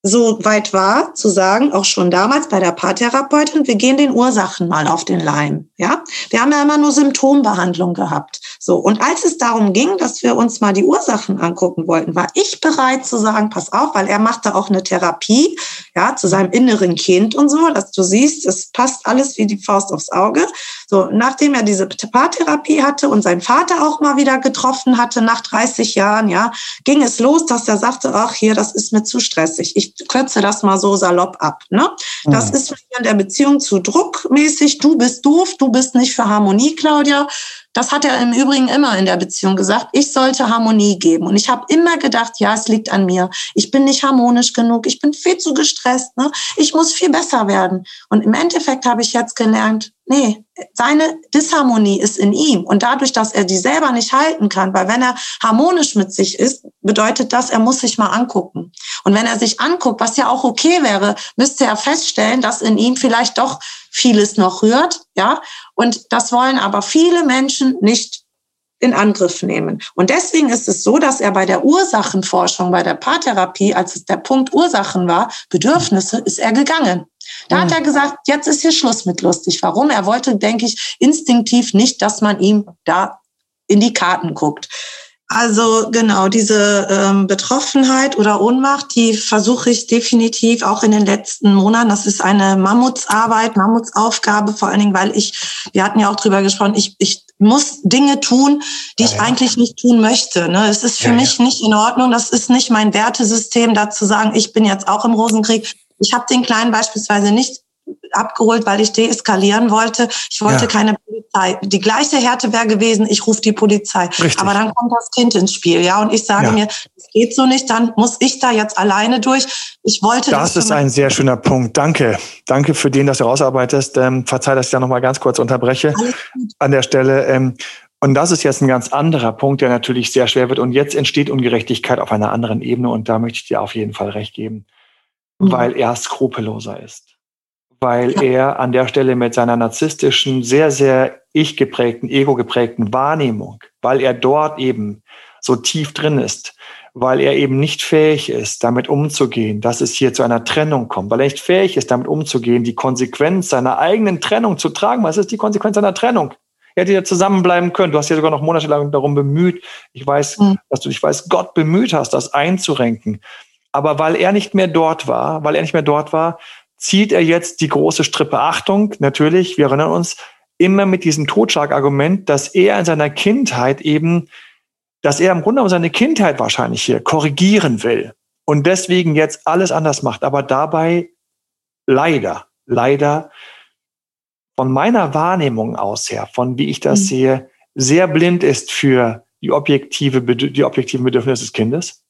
so weit war, zu sagen, auch schon damals bei der Paartherapeutin, wir gehen den Ursachen mal auf den Leim. Ja, wir haben ja immer nur Symptombehandlung gehabt. So. Und als es darum ging, dass wir uns mal die Ursachen angucken wollten, war ich bereit zu sagen, pass auf, weil er machte auch eine Therapie, ja, zu seinem inneren Kind und so, dass du siehst, es passt alles wie die Faust aufs Auge. So, nachdem er diese Paartherapie hatte und sein Vater auch mal wieder getroffen hatte nach 30 Jahren, ja, ging es los, dass er sagte, ach, hier, das ist mir zu stressig. Ich kürze das mal so salopp ab. Ne? Das mhm. ist in der Beziehung zu druckmäßig. Du bist doof, du bist nicht für Harmonie, Claudia. Das hat er im Übrigen immer in der Beziehung gesagt. Ich sollte Harmonie geben. Und ich habe immer gedacht, ja, es liegt an mir. Ich bin nicht harmonisch genug. Ich bin viel zu gestresst. Ne? Ich muss viel besser werden. Und im Endeffekt habe ich jetzt gelernt, nee, seine Disharmonie ist in ihm. Und dadurch, dass er die selber nicht halten kann, weil wenn er harmonisch mit sich ist, bedeutet das, er muss sich mal angucken. Und wenn er sich anguckt, was ja auch okay wäre, müsste er feststellen, dass in ihm vielleicht doch vieles noch rührt, ja. Und das wollen aber viele Menschen nicht in Angriff nehmen. Und deswegen ist es so, dass er bei der Ursachenforschung, bei der Paartherapie, als es der Punkt Ursachen war, Bedürfnisse, ist er gegangen. Da hat er gesagt, jetzt ist hier Schluss mit lustig. Warum? Er wollte, denke ich, instinktiv nicht, dass man ihm da in die Karten guckt. Also genau, diese ähm, Betroffenheit oder Ohnmacht, die versuche ich definitiv auch in den letzten Monaten. Das ist eine Mammutsarbeit, Mammutsaufgabe, vor allen Dingen, weil ich, wir hatten ja auch drüber gesprochen, ich, ich muss Dinge tun, die ja, ich ja. eigentlich nicht tun möchte. Ne? Es ist für ja, mich nicht in Ordnung, das ist nicht mein Wertesystem, da zu sagen, ich bin jetzt auch im Rosenkrieg. Ich habe den Kleinen beispielsweise nicht abgeholt, weil ich deeskalieren wollte. Ich wollte ja. keine Polizei. Die gleiche Härte wäre gewesen, ich rufe die Polizei. Richtig. Aber dann kommt das Kind ins Spiel, ja. Und ich sage ja. mir, es geht so nicht, dann muss ich da jetzt alleine durch. Ich wollte. Das, das ist ein sehr schöner Punkt. Danke. Danke für den, dass du rausarbeitest. Ähm, verzeih, dass ich da nochmal ganz kurz unterbreche an der Stelle. Ähm, und das ist jetzt ein ganz anderer Punkt, der natürlich sehr schwer wird. Und jetzt entsteht Ungerechtigkeit auf einer anderen Ebene. Und da möchte ich dir auf jeden Fall recht geben, mhm. weil er skrupelloser ist weil er an der Stelle mit seiner narzisstischen, sehr, sehr ich-geprägten, ego-geprägten Wahrnehmung, weil er dort eben so tief drin ist, weil er eben nicht fähig ist, damit umzugehen, dass es hier zu einer Trennung kommt, weil er nicht fähig ist, damit umzugehen, die Konsequenz seiner eigenen Trennung zu tragen. Was ist die Konsequenz seiner Trennung? Er hätte ja zusammenbleiben können. Du hast ja sogar noch monatelang darum bemüht. Ich weiß, mhm. dass du dich weiß, Gott bemüht hast, das einzurenken. Aber weil er nicht mehr dort war, weil er nicht mehr dort war, zieht er jetzt die große Strippe Achtung, natürlich, wir erinnern uns, immer mit diesem Totschlagargument, dass er in seiner Kindheit eben dass er im Grunde genommen seine Kindheit wahrscheinlich hier korrigieren will und deswegen jetzt alles anders macht, aber dabei leider, leider von meiner Wahrnehmung aus her, von wie ich das mhm. sehe, sehr blind ist für die objektive, die objektiven Bedürfnisse des Kindes.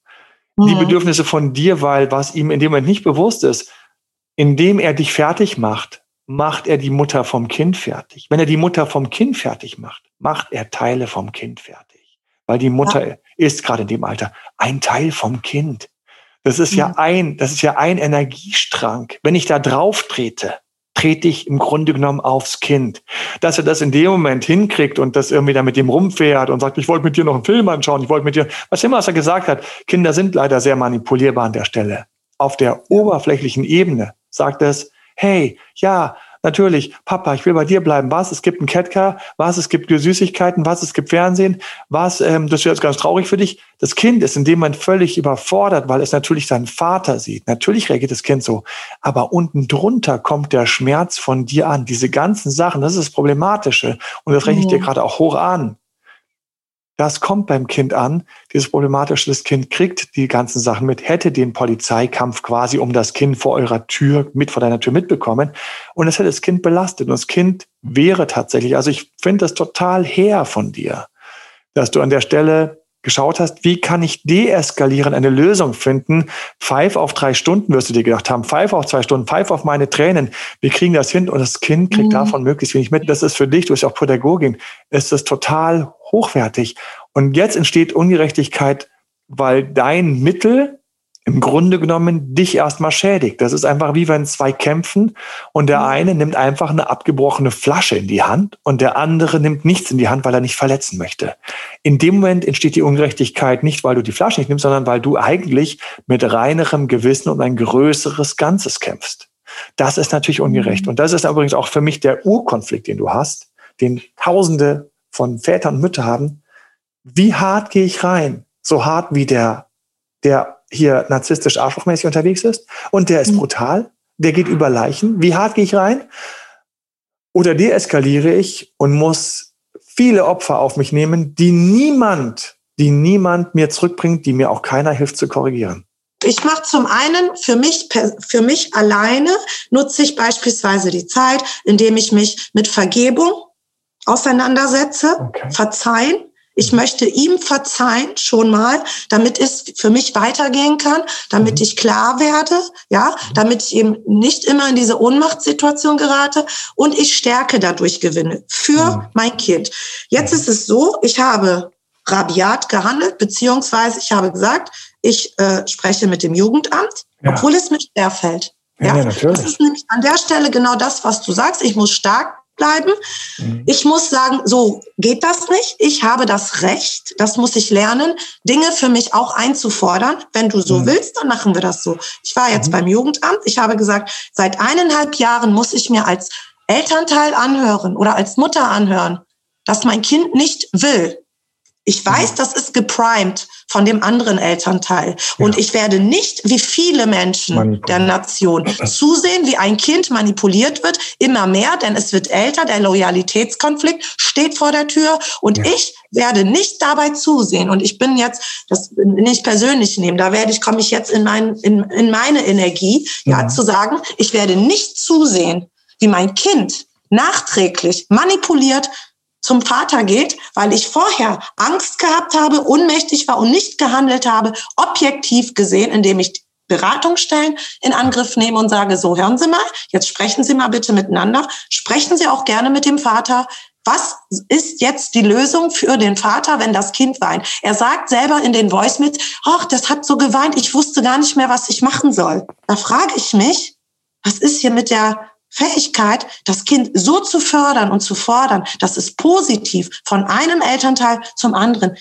Mhm. Die Bedürfnisse von dir, weil was ihm in dem Moment nicht bewusst ist, indem er dich fertig macht, macht er die Mutter vom Kind fertig. Wenn er die Mutter vom Kind fertig macht, macht er Teile vom Kind fertig weil die Mutter ja. ist gerade in dem Alter ein Teil vom Kind. Das ist ja, ja ein, das ist ja ein Energiestrang. Wenn ich da drauf trete, trete ich im Grunde genommen aufs Kind. Dass er das in dem Moment hinkriegt und das irgendwie da mit dem rumfährt und sagt, ich wollte mit dir noch einen Film anschauen, ich wollte mit dir, was immer was er gesagt hat. Kinder sind leider sehr manipulierbar an der Stelle. Auf der oberflächlichen Ebene sagt es, hey, ja, Natürlich, Papa, ich will bei dir bleiben. Was? Es gibt ein Catcar. Was? Es gibt Süßigkeiten. Was? Es gibt Fernsehen. Was? Ähm, das ist jetzt ganz traurig für dich. Das Kind ist in dem Moment völlig überfordert, weil es natürlich seinen Vater sieht. Natürlich reagiert das Kind so. Aber unten drunter kommt der Schmerz von dir an. Diese ganzen Sachen, das ist das Problematische. Und das rechne ich dir mhm. gerade auch hoch an. Das kommt beim Kind an. Dieses Problematische, das Kind kriegt die ganzen Sachen mit, hätte den Polizeikampf quasi um das Kind vor eurer Tür, mit vor deiner Tür mitbekommen. Und das hätte das Kind belastet. Und das Kind wäre tatsächlich, also ich finde das total her von dir, dass du an der Stelle geschaut hast, wie kann ich deeskalieren, eine Lösung finden. Pfeif auf drei Stunden wirst du dir gedacht haben, pfeif auf zwei Stunden, pfeif auf meine Tränen. Wir kriegen das hin und das Kind kriegt mhm. davon möglichst wenig mit. Das ist für dich, du bist auch Pädagogin, ist das total hochwertig. Und jetzt entsteht Ungerechtigkeit, weil dein Mittel im Grunde genommen dich erstmal schädigt. Das ist einfach wie wenn zwei kämpfen und der mhm. eine nimmt einfach eine abgebrochene Flasche in die Hand und der andere nimmt nichts in die Hand, weil er nicht verletzen möchte. In dem Moment entsteht die Ungerechtigkeit nicht, weil du die Flasche nicht nimmst, sondern weil du eigentlich mit reinerem Gewissen um ein größeres Ganzes kämpfst. Das ist natürlich ungerecht. Mhm. Und das ist übrigens auch für mich der Urkonflikt, den du hast, den Tausende von Vätern und Müttern haben. Wie hart gehe ich rein? So hart wie der, der hier narzisstisch arschlochmäßig unterwegs ist und der ist mhm. brutal, der geht über Leichen. Wie hart gehe ich rein? Oder deeskaliere ich und muss viele Opfer auf mich nehmen, die niemand, die niemand mir zurückbringt, die mir auch keiner hilft zu korrigieren. Ich mache zum einen für mich, für mich alleine nutze ich beispielsweise die Zeit, indem ich mich mit Vergebung auseinandersetze, okay. verzeihen, ich möchte ihm verzeihen schon mal, damit es für mich weitergehen kann, damit mhm. ich klar werde, ja, damit ich eben nicht immer in diese Ohnmachtssituation gerate und ich Stärke dadurch gewinne für mhm. mein Kind. Jetzt ist es so, ich habe rabiat gehandelt, beziehungsweise ich habe gesagt, ich äh, spreche mit dem Jugendamt, ja. obwohl es mir schwerfällt. Ja, ja, natürlich. Das ist nämlich an der Stelle genau das, was du sagst. Ich muss stark bleiben. Mhm. Ich muss sagen, so geht das nicht. Ich habe das Recht, das muss ich lernen, Dinge für mich auch einzufordern. Wenn du so mhm. willst, dann machen wir das so. Ich war jetzt mhm. beim Jugendamt. Ich habe gesagt, seit eineinhalb Jahren muss ich mir als Elternteil anhören oder als Mutter anhören, dass mein Kind nicht will. Ich weiß, mhm. das ist geprimed von dem anderen Elternteil. Ja. Und ich werde nicht, wie viele Menschen der Nation, zusehen, wie ein Kind manipuliert wird, immer mehr, denn es wird älter, der Loyalitätskonflikt steht vor der Tür. Und ja. ich werde nicht dabei zusehen. Und ich bin jetzt, das nicht persönlich nehmen, da werde ich, komme ich jetzt in, mein, in, in meine Energie, ja, ja, zu sagen, ich werde nicht zusehen, wie mein Kind nachträglich manipuliert zum Vater geht, weil ich vorher Angst gehabt habe, ohnmächtig war und nicht gehandelt habe, objektiv gesehen, indem ich Beratungsstellen in Angriff nehme und sage, so hören Sie mal, jetzt sprechen Sie mal bitte miteinander, sprechen Sie auch gerne mit dem Vater. Was ist jetzt die Lösung für den Vater, wenn das Kind weint? Er sagt selber in den Voice mit, ach, das hat so geweint, ich wusste gar nicht mehr, was ich machen soll. Da frage ich mich, was ist hier mit der Fähigkeit, das Kind so zu fördern und zu fordern, dass es positiv von einem Elternteil zum anderen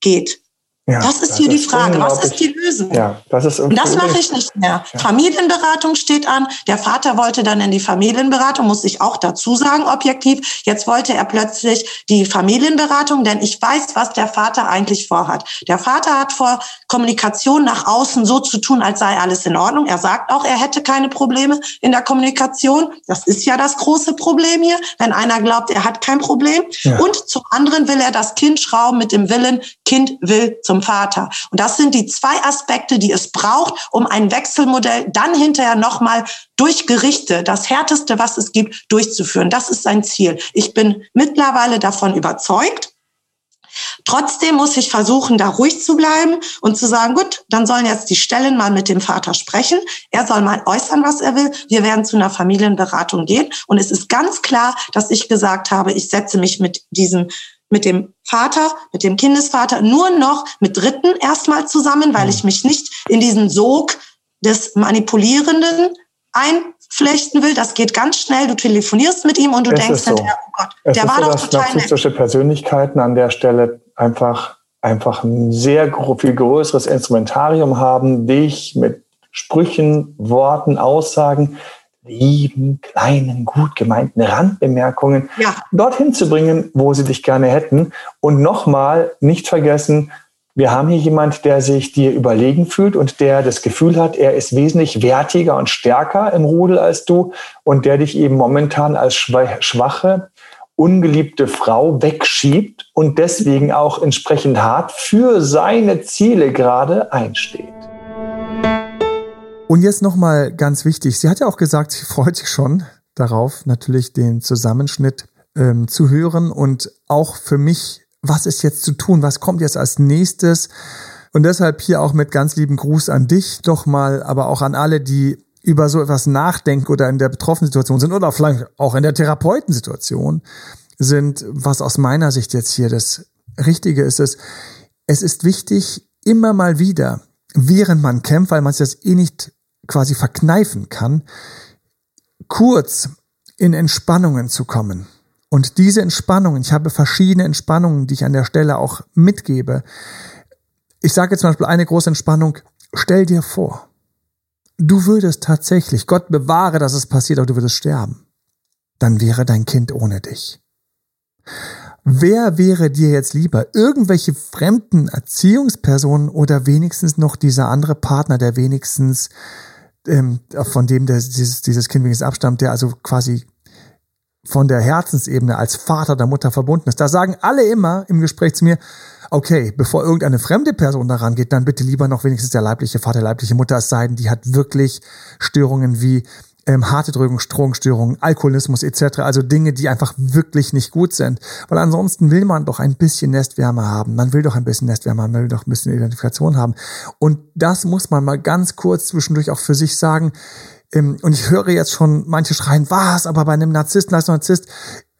geht. Ja, das ist das hier ist die Frage. Was ist die Lösung? Ja, das ist Und das mache ich nicht mehr. Ja. Familienberatung steht an. Der Vater wollte dann in die Familienberatung, muss ich auch dazu sagen, objektiv. Jetzt wollte er plötzlich die Familienberatung, denn ich weiß, was der Vater eigentlich vorhat. Der Vater hat vor, Kommunikation nach außen so zu tun, als sei alles in Ordnung. Er sagt auch, er hätte keine Probleme in der Kommunikation. Das ist ja das große Problem hier, wenn einer glaubt, er hat kein Problem. Ja. Und zum anderen will er das Kind schrauben mit dem Willen, Kind will zum zum Vater. Und das sind die zwei Aspekte, die es braucht, um ein Wechselmodell dann hinterher nochmal durch Gerichte, das härteste, was es gibt, durchzuführen. Das ist sein Ziel. Ich bin mittlerweile davon überzeugt. Trotzdem muss ich versuchen, da ruhig zu bleiben und zu sagen, gut, dann sollen jetzt die Stellen mal mit dem Vater sprechen. Er soll mal äußern, was er will. Wir werden zu einer Familienberatung gehen. Und es ist ganz klar, dass ich gesagt habe, ich setze mich mit diesem mit dem Vater, mit dem Kindesvater, nur noch mit Dritten erstmal zusammen, weil ich mich nicht in diesen Sog des Manipulierenden einflechten will. Das geht ganz schnell. Du telefonierst mit ihm und du es denkst so. hinterher, oh Gott, es der war so, doch dass total narzisstische nett. Persönlichkeiten an der Stelle einfach, einfach ein sehr viel größeres Instrumentarium haben, dich mit Sprüchen, Worten, Aussagen lieben, kleinen, gut gemeinten Randbemerkungen ja. dorthin zu bringen, wo sie dich gerne hätten. Und nochmal, nicht vergessen, wir haben hier jemand, der sich dir überlegen fühlt und der das Gefühl hat, er ist wesentlich wertiger und stärker im Rudel als du und der dich eben momentan als schwache, ungeliebte Frau wegschiebt und deswegen auch entsprechend hart für seine Ziele gerade einsteht. Und jetzt nochmal ganz wichtig, sie hat ja auch gesagt, sie freut sich schon darauf, natürlich den Zusammenschnitt ähm, zu hören und auch für mich, was ist jetzt zu tun, was kommt jetzt als nächstes. Und deshalb hier auch mit ganz lieben Gruß an dich doch mal, aber auch an alle, die über so etwas nachdenken oder in der betroffenen Situation sind oder vielleicht auch in der Therapeutensituation sind, was aus meiner Sicht jetzt hier das Richtige ist, ist, es ist wichtig, immer mal wieder, während man kämpft, weil man es jetzt eh nicht quasi verkneifen kann, kurz in Entspannungen zu kommen. Und diese Entspannungen, ich habe verschiedene Entspannungen, die ich an der Stelle auch mitgebe. Ich sage zum Beispiel eine große Entspannung, stell dir vor, du würdest tatsächlich, Gott bewahre, dass es passiert, aber du würdest sterben. Dann wäre dein Kind ohne dich. Wer wäre dir jetzt lieber? Irgendwelche fremden Erziehungspersonen oder wenigstens noch dieser andere Partner, der wenigstens ähm, von dem der, dieses, dieses Kind wenigstens abstammt, der also quasi von der Herzensebene als Vater der Mutter verbunden ist. Da sagen alle immer im Gespräch zu mir, okay, bevor irgendeine fremde Person daran geht, dann bitte lieber noch wenigstens der leibliche Vater, leibliche Mutter, es sei denn, die hat wirklich Störungen wie ähm, harte Drogenstörungen, Alkoholismus etc. Also Dinge, die einfach wirklich nicht gut sind. Weil ansonsten will man doch ein bisschen Nestwärme haben. Man will doch ein bisschen Nestwärme haben, man will doch ein bisschen Identifikation haben. Und das muss man mal ganz kurz zwischendurch auch für sich sagen. Ähm, und ich höre jetzt schon manche schreien, was, aber bei einem Narzissten als Narzisst,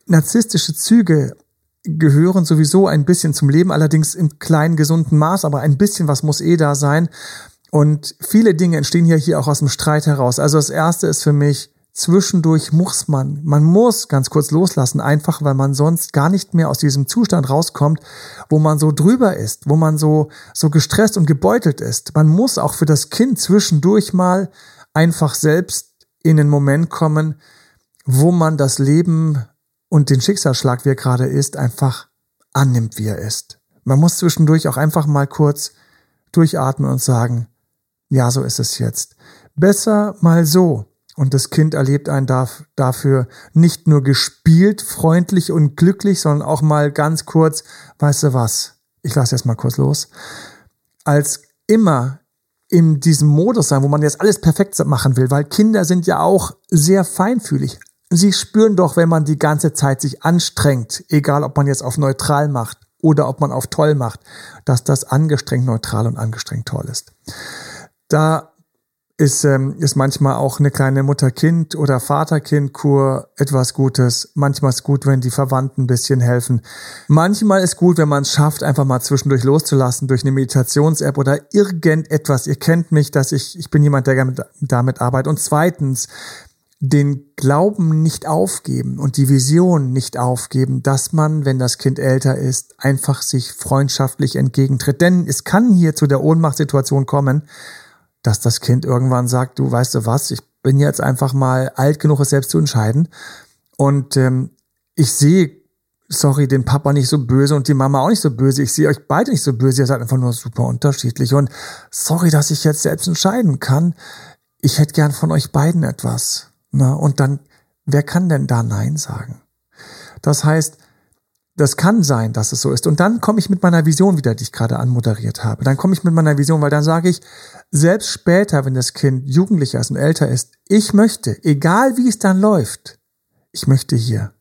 narzisstische Züge gehören sowieso ein bisschen zum Leben, allerdings im kleinen, gesunden Maß, aber ein bisschen was muss eh da sein. Und viele Dinge entstehen ja hier auch aus dem Streit heraus. Also das erste ist für mich, zwischendurch muss man, man muss ganz kurz loslassen, einfach weil man sonst gar nicht mehr aus diesem Zustand rauskommt, wo man so drüber ist, wo man so, so gestresst und gebeutelt ist. Man muss auch für das Kind zwischendurch mal einfach selbst in den Moment kommen, wo man das Leben und den Schicksalsschlag, wie er gerade ist, einfach annimmt, wie er ist. Man muss zwischendurch auch einfach mal kurz durchatmen und sagen, ja, so ist es jetzt. Besser mal so. Und das Kind erlebt einen dafür nicht nur gespielt, freundlich und glücklich, sondern auch mal ganz kurz, weißt du was, ich lasse jetzt mal kurz los, als immer in diesem Modus sein, wo man jetzt alles perfekt machen will, weil Kinder sind ja auch sehr feinfühlig. Sie spüren doch, wenn man die ganze Zeit sich anstrengt, egal ob man jetzt auf neutral macht oder ob man auf toll macht, dass das angestrengt neutral und angestrengt toll ist. Da ist, ähm, ist manchmal auch eine kleine Mutter-Kind- oder Vater-Kind-Kur etwas Gutes. Manchmal ist gut, wenn die Verwandten ein bisschen helfen. Manchmal ist gut, wenn man es schafft, einfach mal zwischendurch loszulassen durch eine Meditations-App oder irgendetwas. Ihr kennt mich, dass ich, ich bin jemand, der gerne damit arbeitet. Und zweitens, den Glauben nicht aufgeben und die Vision nicht aufgeben, dass man, wenn das Kind älter ist, einfach sich freundschaftlich entgegentritt. Denn es kann hier zu der Ohnmachtssituation kommen, dass das Kind irgendwann sagt, du weißt du was, ich bin jetzt einfach mal alt genug, es selbst zu entscheiden. Und ähm, ich sehe, sorry, den Papa nicht so böse und die Mama auch nicht so böse. Ich sehe euch beide nicht so böse. Ihr seid einfach nur super unterschiedlich. Und sorry, dass ich jetzt selbst entscheiden kann. Ich hätte gern von euch beiden etwas. Na, und dann, wer kann denn da Nein sagen? Das heißt, das kann sein, dass es so ist. Und dann komme ich mit meiner Vision wieder, die ich gerade anmoderiert habe. Dann komme ich mit meiner Vision, weil dann sage ich, selbst später, wenn das Kind jugendlicher ist und älter ist, ich möchte, egal wie es dann läuft, ich möchte hier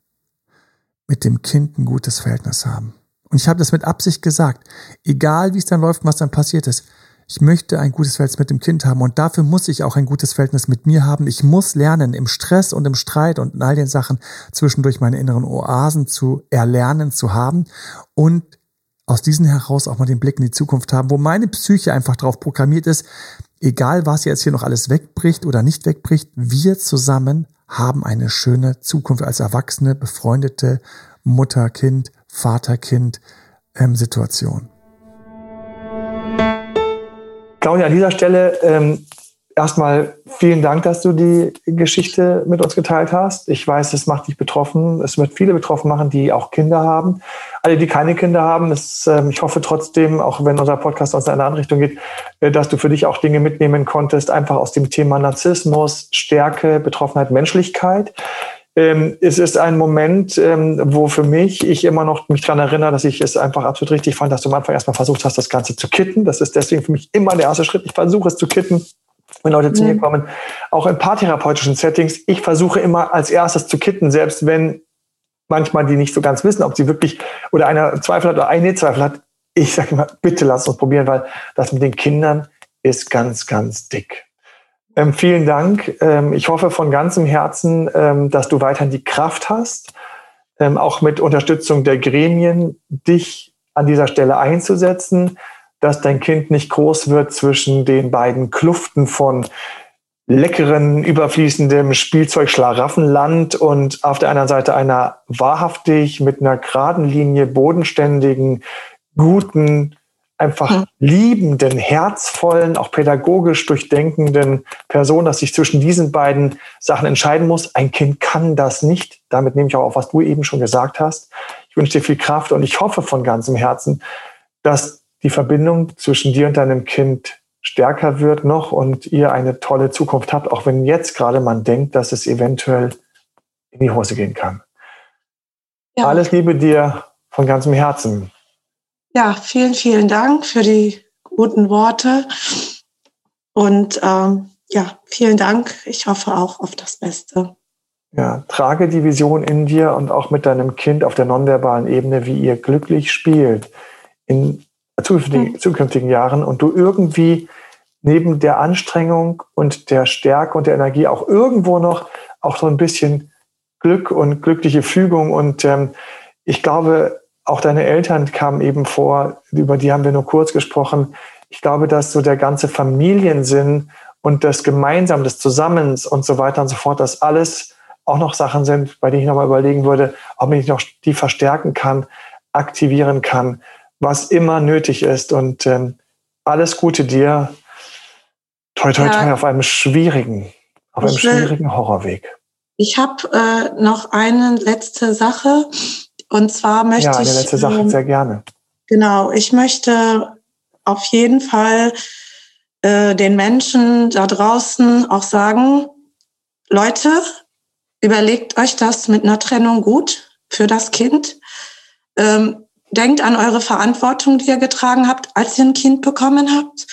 mit dem Kind ein gutes Verhältnis haben. Und ich habe das mit Absicht gesagt. Egal wie es dann läuft, was dann passiert ist. Ich möchte ein gutes Verhältnis mit dem Kind haben und dafür muss ich auch ein gutes Verhältnis mit mir haben. Ich muss lernen, im Stress und im Streit und in all den Sachen zwischendurch meine inneren Oasen zu erlernen, zu haben und aus diesen heraus auch mal den Blick in die Zukunft haben, wo meine Psyche einfach darauf programmiert ist, egal was jetzt hier noch alles wegbricht oder nicht wegbricht, wir zusammen haben eine schöne Zukunft als Erwachsene, befreundete Mutter, Kind, Claudia, an dieser Stelle ähm, erstmal vielen Dank, dass du die Geschichte mit uns geteilt hast. Ich weiß, es macht dich betroffen. Es wird viele betroffen machen, die auch Kinder haben. Alle, die keine Kinder haben, ist, ähm, ich hoffe trotzdem, auch wenn unser Podcast aus einer anderen Richtung geht, äh, dass du für dich auch Dinge mitnehmen konntest, einfach aus dem Thema Narzissmus, Stärke, Betroffenheit, Menschlichkeit. Ähm, es ist ein Moment, ähm, wo für mich ich immer noch mich daran erinnere, dass ich es einfach absolut richtig fand, dass du am Anfang erstmal versucht hast, das Ganze zu kitten. Das ist deswegen für mich immer der erste Schritt. Ich versuche es zu kitten, wenn Leute zu mir kommen. Auch in paartherapeutischen Settings. Ich versuche immer als erstes zu kitten, selbst wenn manchmal die nicht so ganz wissen, ob sie wirklich oder einer Zweifel hat oder eine Zweifel hat. Ich sage immer, bitte lass uns probieren, weil das mit den Kindern ist ganz, ganz dick. Ähm, vielen Dank. Ähm, ich hoffe von ganzem Herzen, ähm, dass du weiterhin die Kraft hast, ähm, auch mit Unterstützung der Gremien, dich an dieser Stelle einzusetzen, dass dein Kind nicht groß wird zwischen den beiden Kluften von leckeren, überfließendem Spielzeug Schlaraffenland und auf der anderen Seite einer wahrhaftig mit einer geraden Linie bodenständigen, guten, einfach hm. liebenden, herzvollen, auch pädagogisch durchdenkenden Person, dass sich zwischen diesen beiden Sachen entscheiden muss. Ein Kind kann das nicht. Damit nehme ich auch auf, was du eben schon gesagt hast. Ich wünsche dir viel Kraft und ich hoffe von ganzem Herzen, dass die Verbindung zwischen dir und deinem Kind stärker wird noch und ihr eine tolle Zukunft habt, auch wenn jetzt gerade man denkt, dass es eventuell in die Hose gehen kann. Ja. Alles Liebe dir von ganzem Herzen. Ja, vielen, vielen Dank für die guten Worte. Und ähm, ja, vielen Dank. Ich hoffe auch auf das Beste. Ja, trage die Vision in dir und auch mit deinem Kind auf der nonverbalen Ebene, wie ihr glücklich spielt in zukünftigen, mhm. zukünftigen Jahren und du irgendwie neben der Anstrengung und der Stärke und der Energie auch irgendwo noch auch so ein bisschen Glück und glückliche Fügung und ähm, ich glaube, auch deine Eltern kamen eben vor, über die haben wir nur kurz gesprochen. Ich glaube, dass so der ganze Familiensinn und das Gemeinsam, des Zusammens und so weiter und so fort, dass alles auch noch Sachen sind, bei denen ich nochmal überlegen würde, ob ich noch die verstärken kann, aktivieren kann, was immer nötig ist. Und ähm, alles Gute dir. Toi, toi, toi, auf einem schwierigen, auf einem schwierigen Horrorweg. Ich habe äh, noch eine letzte Sache. Und zwar möchte ich. Ja, eine letzte Sache, ähm, sehr gerne. Genau, ich möchte auf jeden Fall äh, den Menschen da draußen auch sagen, Leute, überlegt euch das mit einer Trennung gut für das Kind. Ähm, denkt an eure Verantwortung, die ihr getragen habt, als ihr ein Kind bekommen habt.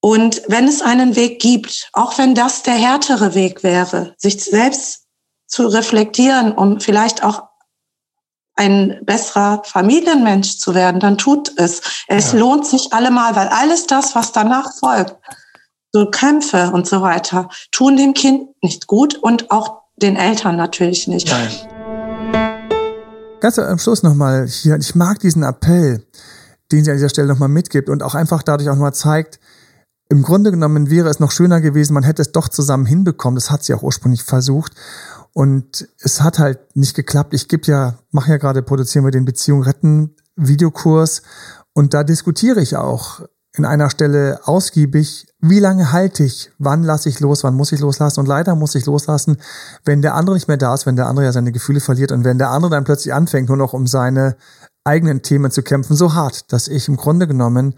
Und wenn es einen Weg gibt, auch wenn das der härtere Weg wäre, sich selbst zu reflektieren, um vielleicht auch ein besserer Familienmensch zu werden, dann tut es. Es ja. lohnt sich allemal, weil alles das, was danach folgt, so Kämpfe und so weiter, tun dem Kind nicht gut und auch den Eltern natürlich nicht. Nein. Ganz am Schluss nochmal hier, ich mag diesen Appell, den sie an dieser Stelle nochmal mitgibt und auch einfach dadurch auch nochmal zeigt, im Grunde genommen wäre es noch schöner gewesen, man hätte es doch zusammen hinbekommen. Das hat sie auch ursprünglich versucht. Und es hat halt nicht geklappt. Ich gebe ja, mache ja gerade, produzieren wir den Beziehung retten Videokurs. Und da diskutiere ich auch in einer Stelle ausgiebig, wie lange halte ich, wann lasse ich los, wann muss ich loslassen. Und leider muss ich loslassen, wenn der andere nicht mehr da ist, wenn der andere ja seine Gefühle verliert und wenn der andere dann plötzlich anfängt, nur noch um seine eigenen Themen zu kämpfen, so hart, dass ich im Grunde genommen,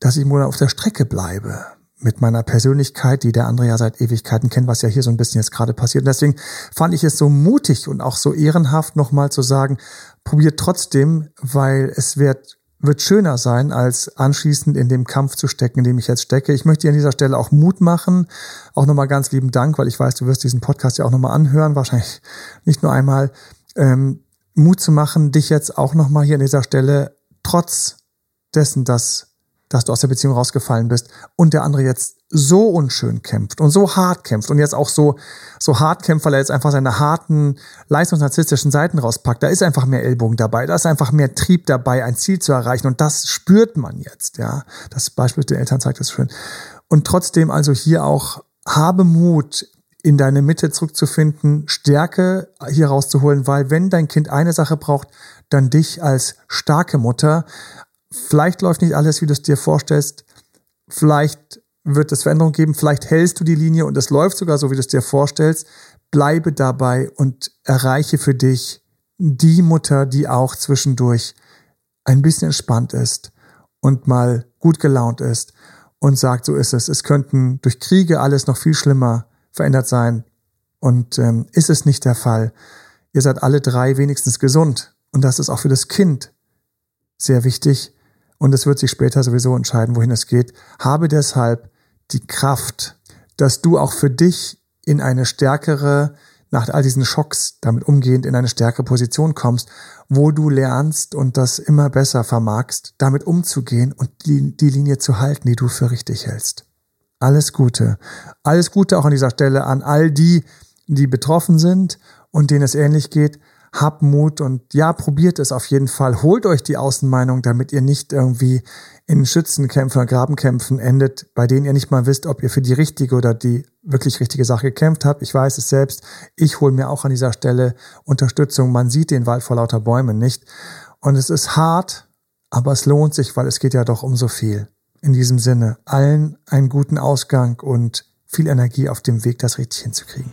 dass ich nur auf der Strecke bleibe mit meiner Persönlichkeit, die der andere ja seit Ewigkeiten kennt, was ja hier so ein bisschen jetzt gerade passiert. Und deswegen fand ich es so mutig und auch so ehrenhaft, nochmal zu sagen, probiert trotzdem, weil es wird wird schöner sein, als anschließend in dem Kampf zu stecken, in dem ich jetzt stecke. Ich möchte dir an dieser Stelle auch Mut machen. Auch nochmal ganz lieben Dank, weil ich weiß, du wirst diesen Podcast ja auch nochmal anhören, wahrscheinlich nicht nur einmal. Ähm, Mut zu machen, dich jetzt auch nochmal hier an dieser Stelle, trotz dessen, dass dass du aus der Beziehung rausgefallen bist und der andere jetzt so unschön kämpft und so hart kämpft und jetzt auch so, so hart kämpft, weil er jetzt einfach seine harten, leistungsnarzisstischen Seiten rauspackt. Da ist einfach mehr Ellbogen dabei, da ist einfach mehr Trieb dabei, ein Ziel zu erreichen und das spürt man jetzt, ja. Das Beispiel den Eltern zeigt das schön. Und trotzdem also hier auch habe Mut, in deine Mitte zurückzufinden, Stärke hier rauszuholen, weil wenn dein Kind eine Sache braucht, dann dich als starke Mutter, Vielleicht läuft nicht alles, wie du es dir vorstellst. Vielleicht wird es Veränderungen geben. Vielleicht hältst du die Linie und es läuft sogar so, wie du es dir vorstellst. Bleibe dabei und erreiche für dich die Mutter, die auch zwischendurch ein bisschen entspannt ist und mal gut gelaunt ist und sagt, so ist es. Es könnten durch Kriege alles noch viel schlimmer verändert sein. Und ähm, ist es nicht der Fall. Ihr seid alle drei wenigstens gesund. Und das ist auch für das Kind sehr wichtig und es wird sich später sowieso entscheiden, wohin es geht. Habe deshalb die Kraft, dass du auch für dich in eine stärkere, nach all diesen Schocks damit umgehend in eine stärkere Position kommst, wo du lernst und das immer besser vermagst, damit umzugehen und die, die Linie zu halten, die du für richtig hältst. Alles Gute. Alles Gute auch an dieser Stelle an all die, die betroffen sind und denen es ähnlich geht habt Mut und ja, probiert es auf jeden Fall. Holt euch die Außenmeinung, damit ihr nicht irgendwie in Schützenkämpfen oder Grabenkämpfen endet, bei denen ihr nicht mal wisst, ob ihr für die richtige oder die wirklich richtige Sache gekämpft habt. Ich weiß es selbst. Ich hole mir auch an dieser Stelle Unterstützung. Man sieht den Wald vor lauter Bäumen nicht. Und es ist hart, aber es lohnt sich, weil es geht ja doch um so viel. In diesem Sinne, allen einen guten Ausgang und viel Energie auf dem Weg, das richtig hinzukriegen.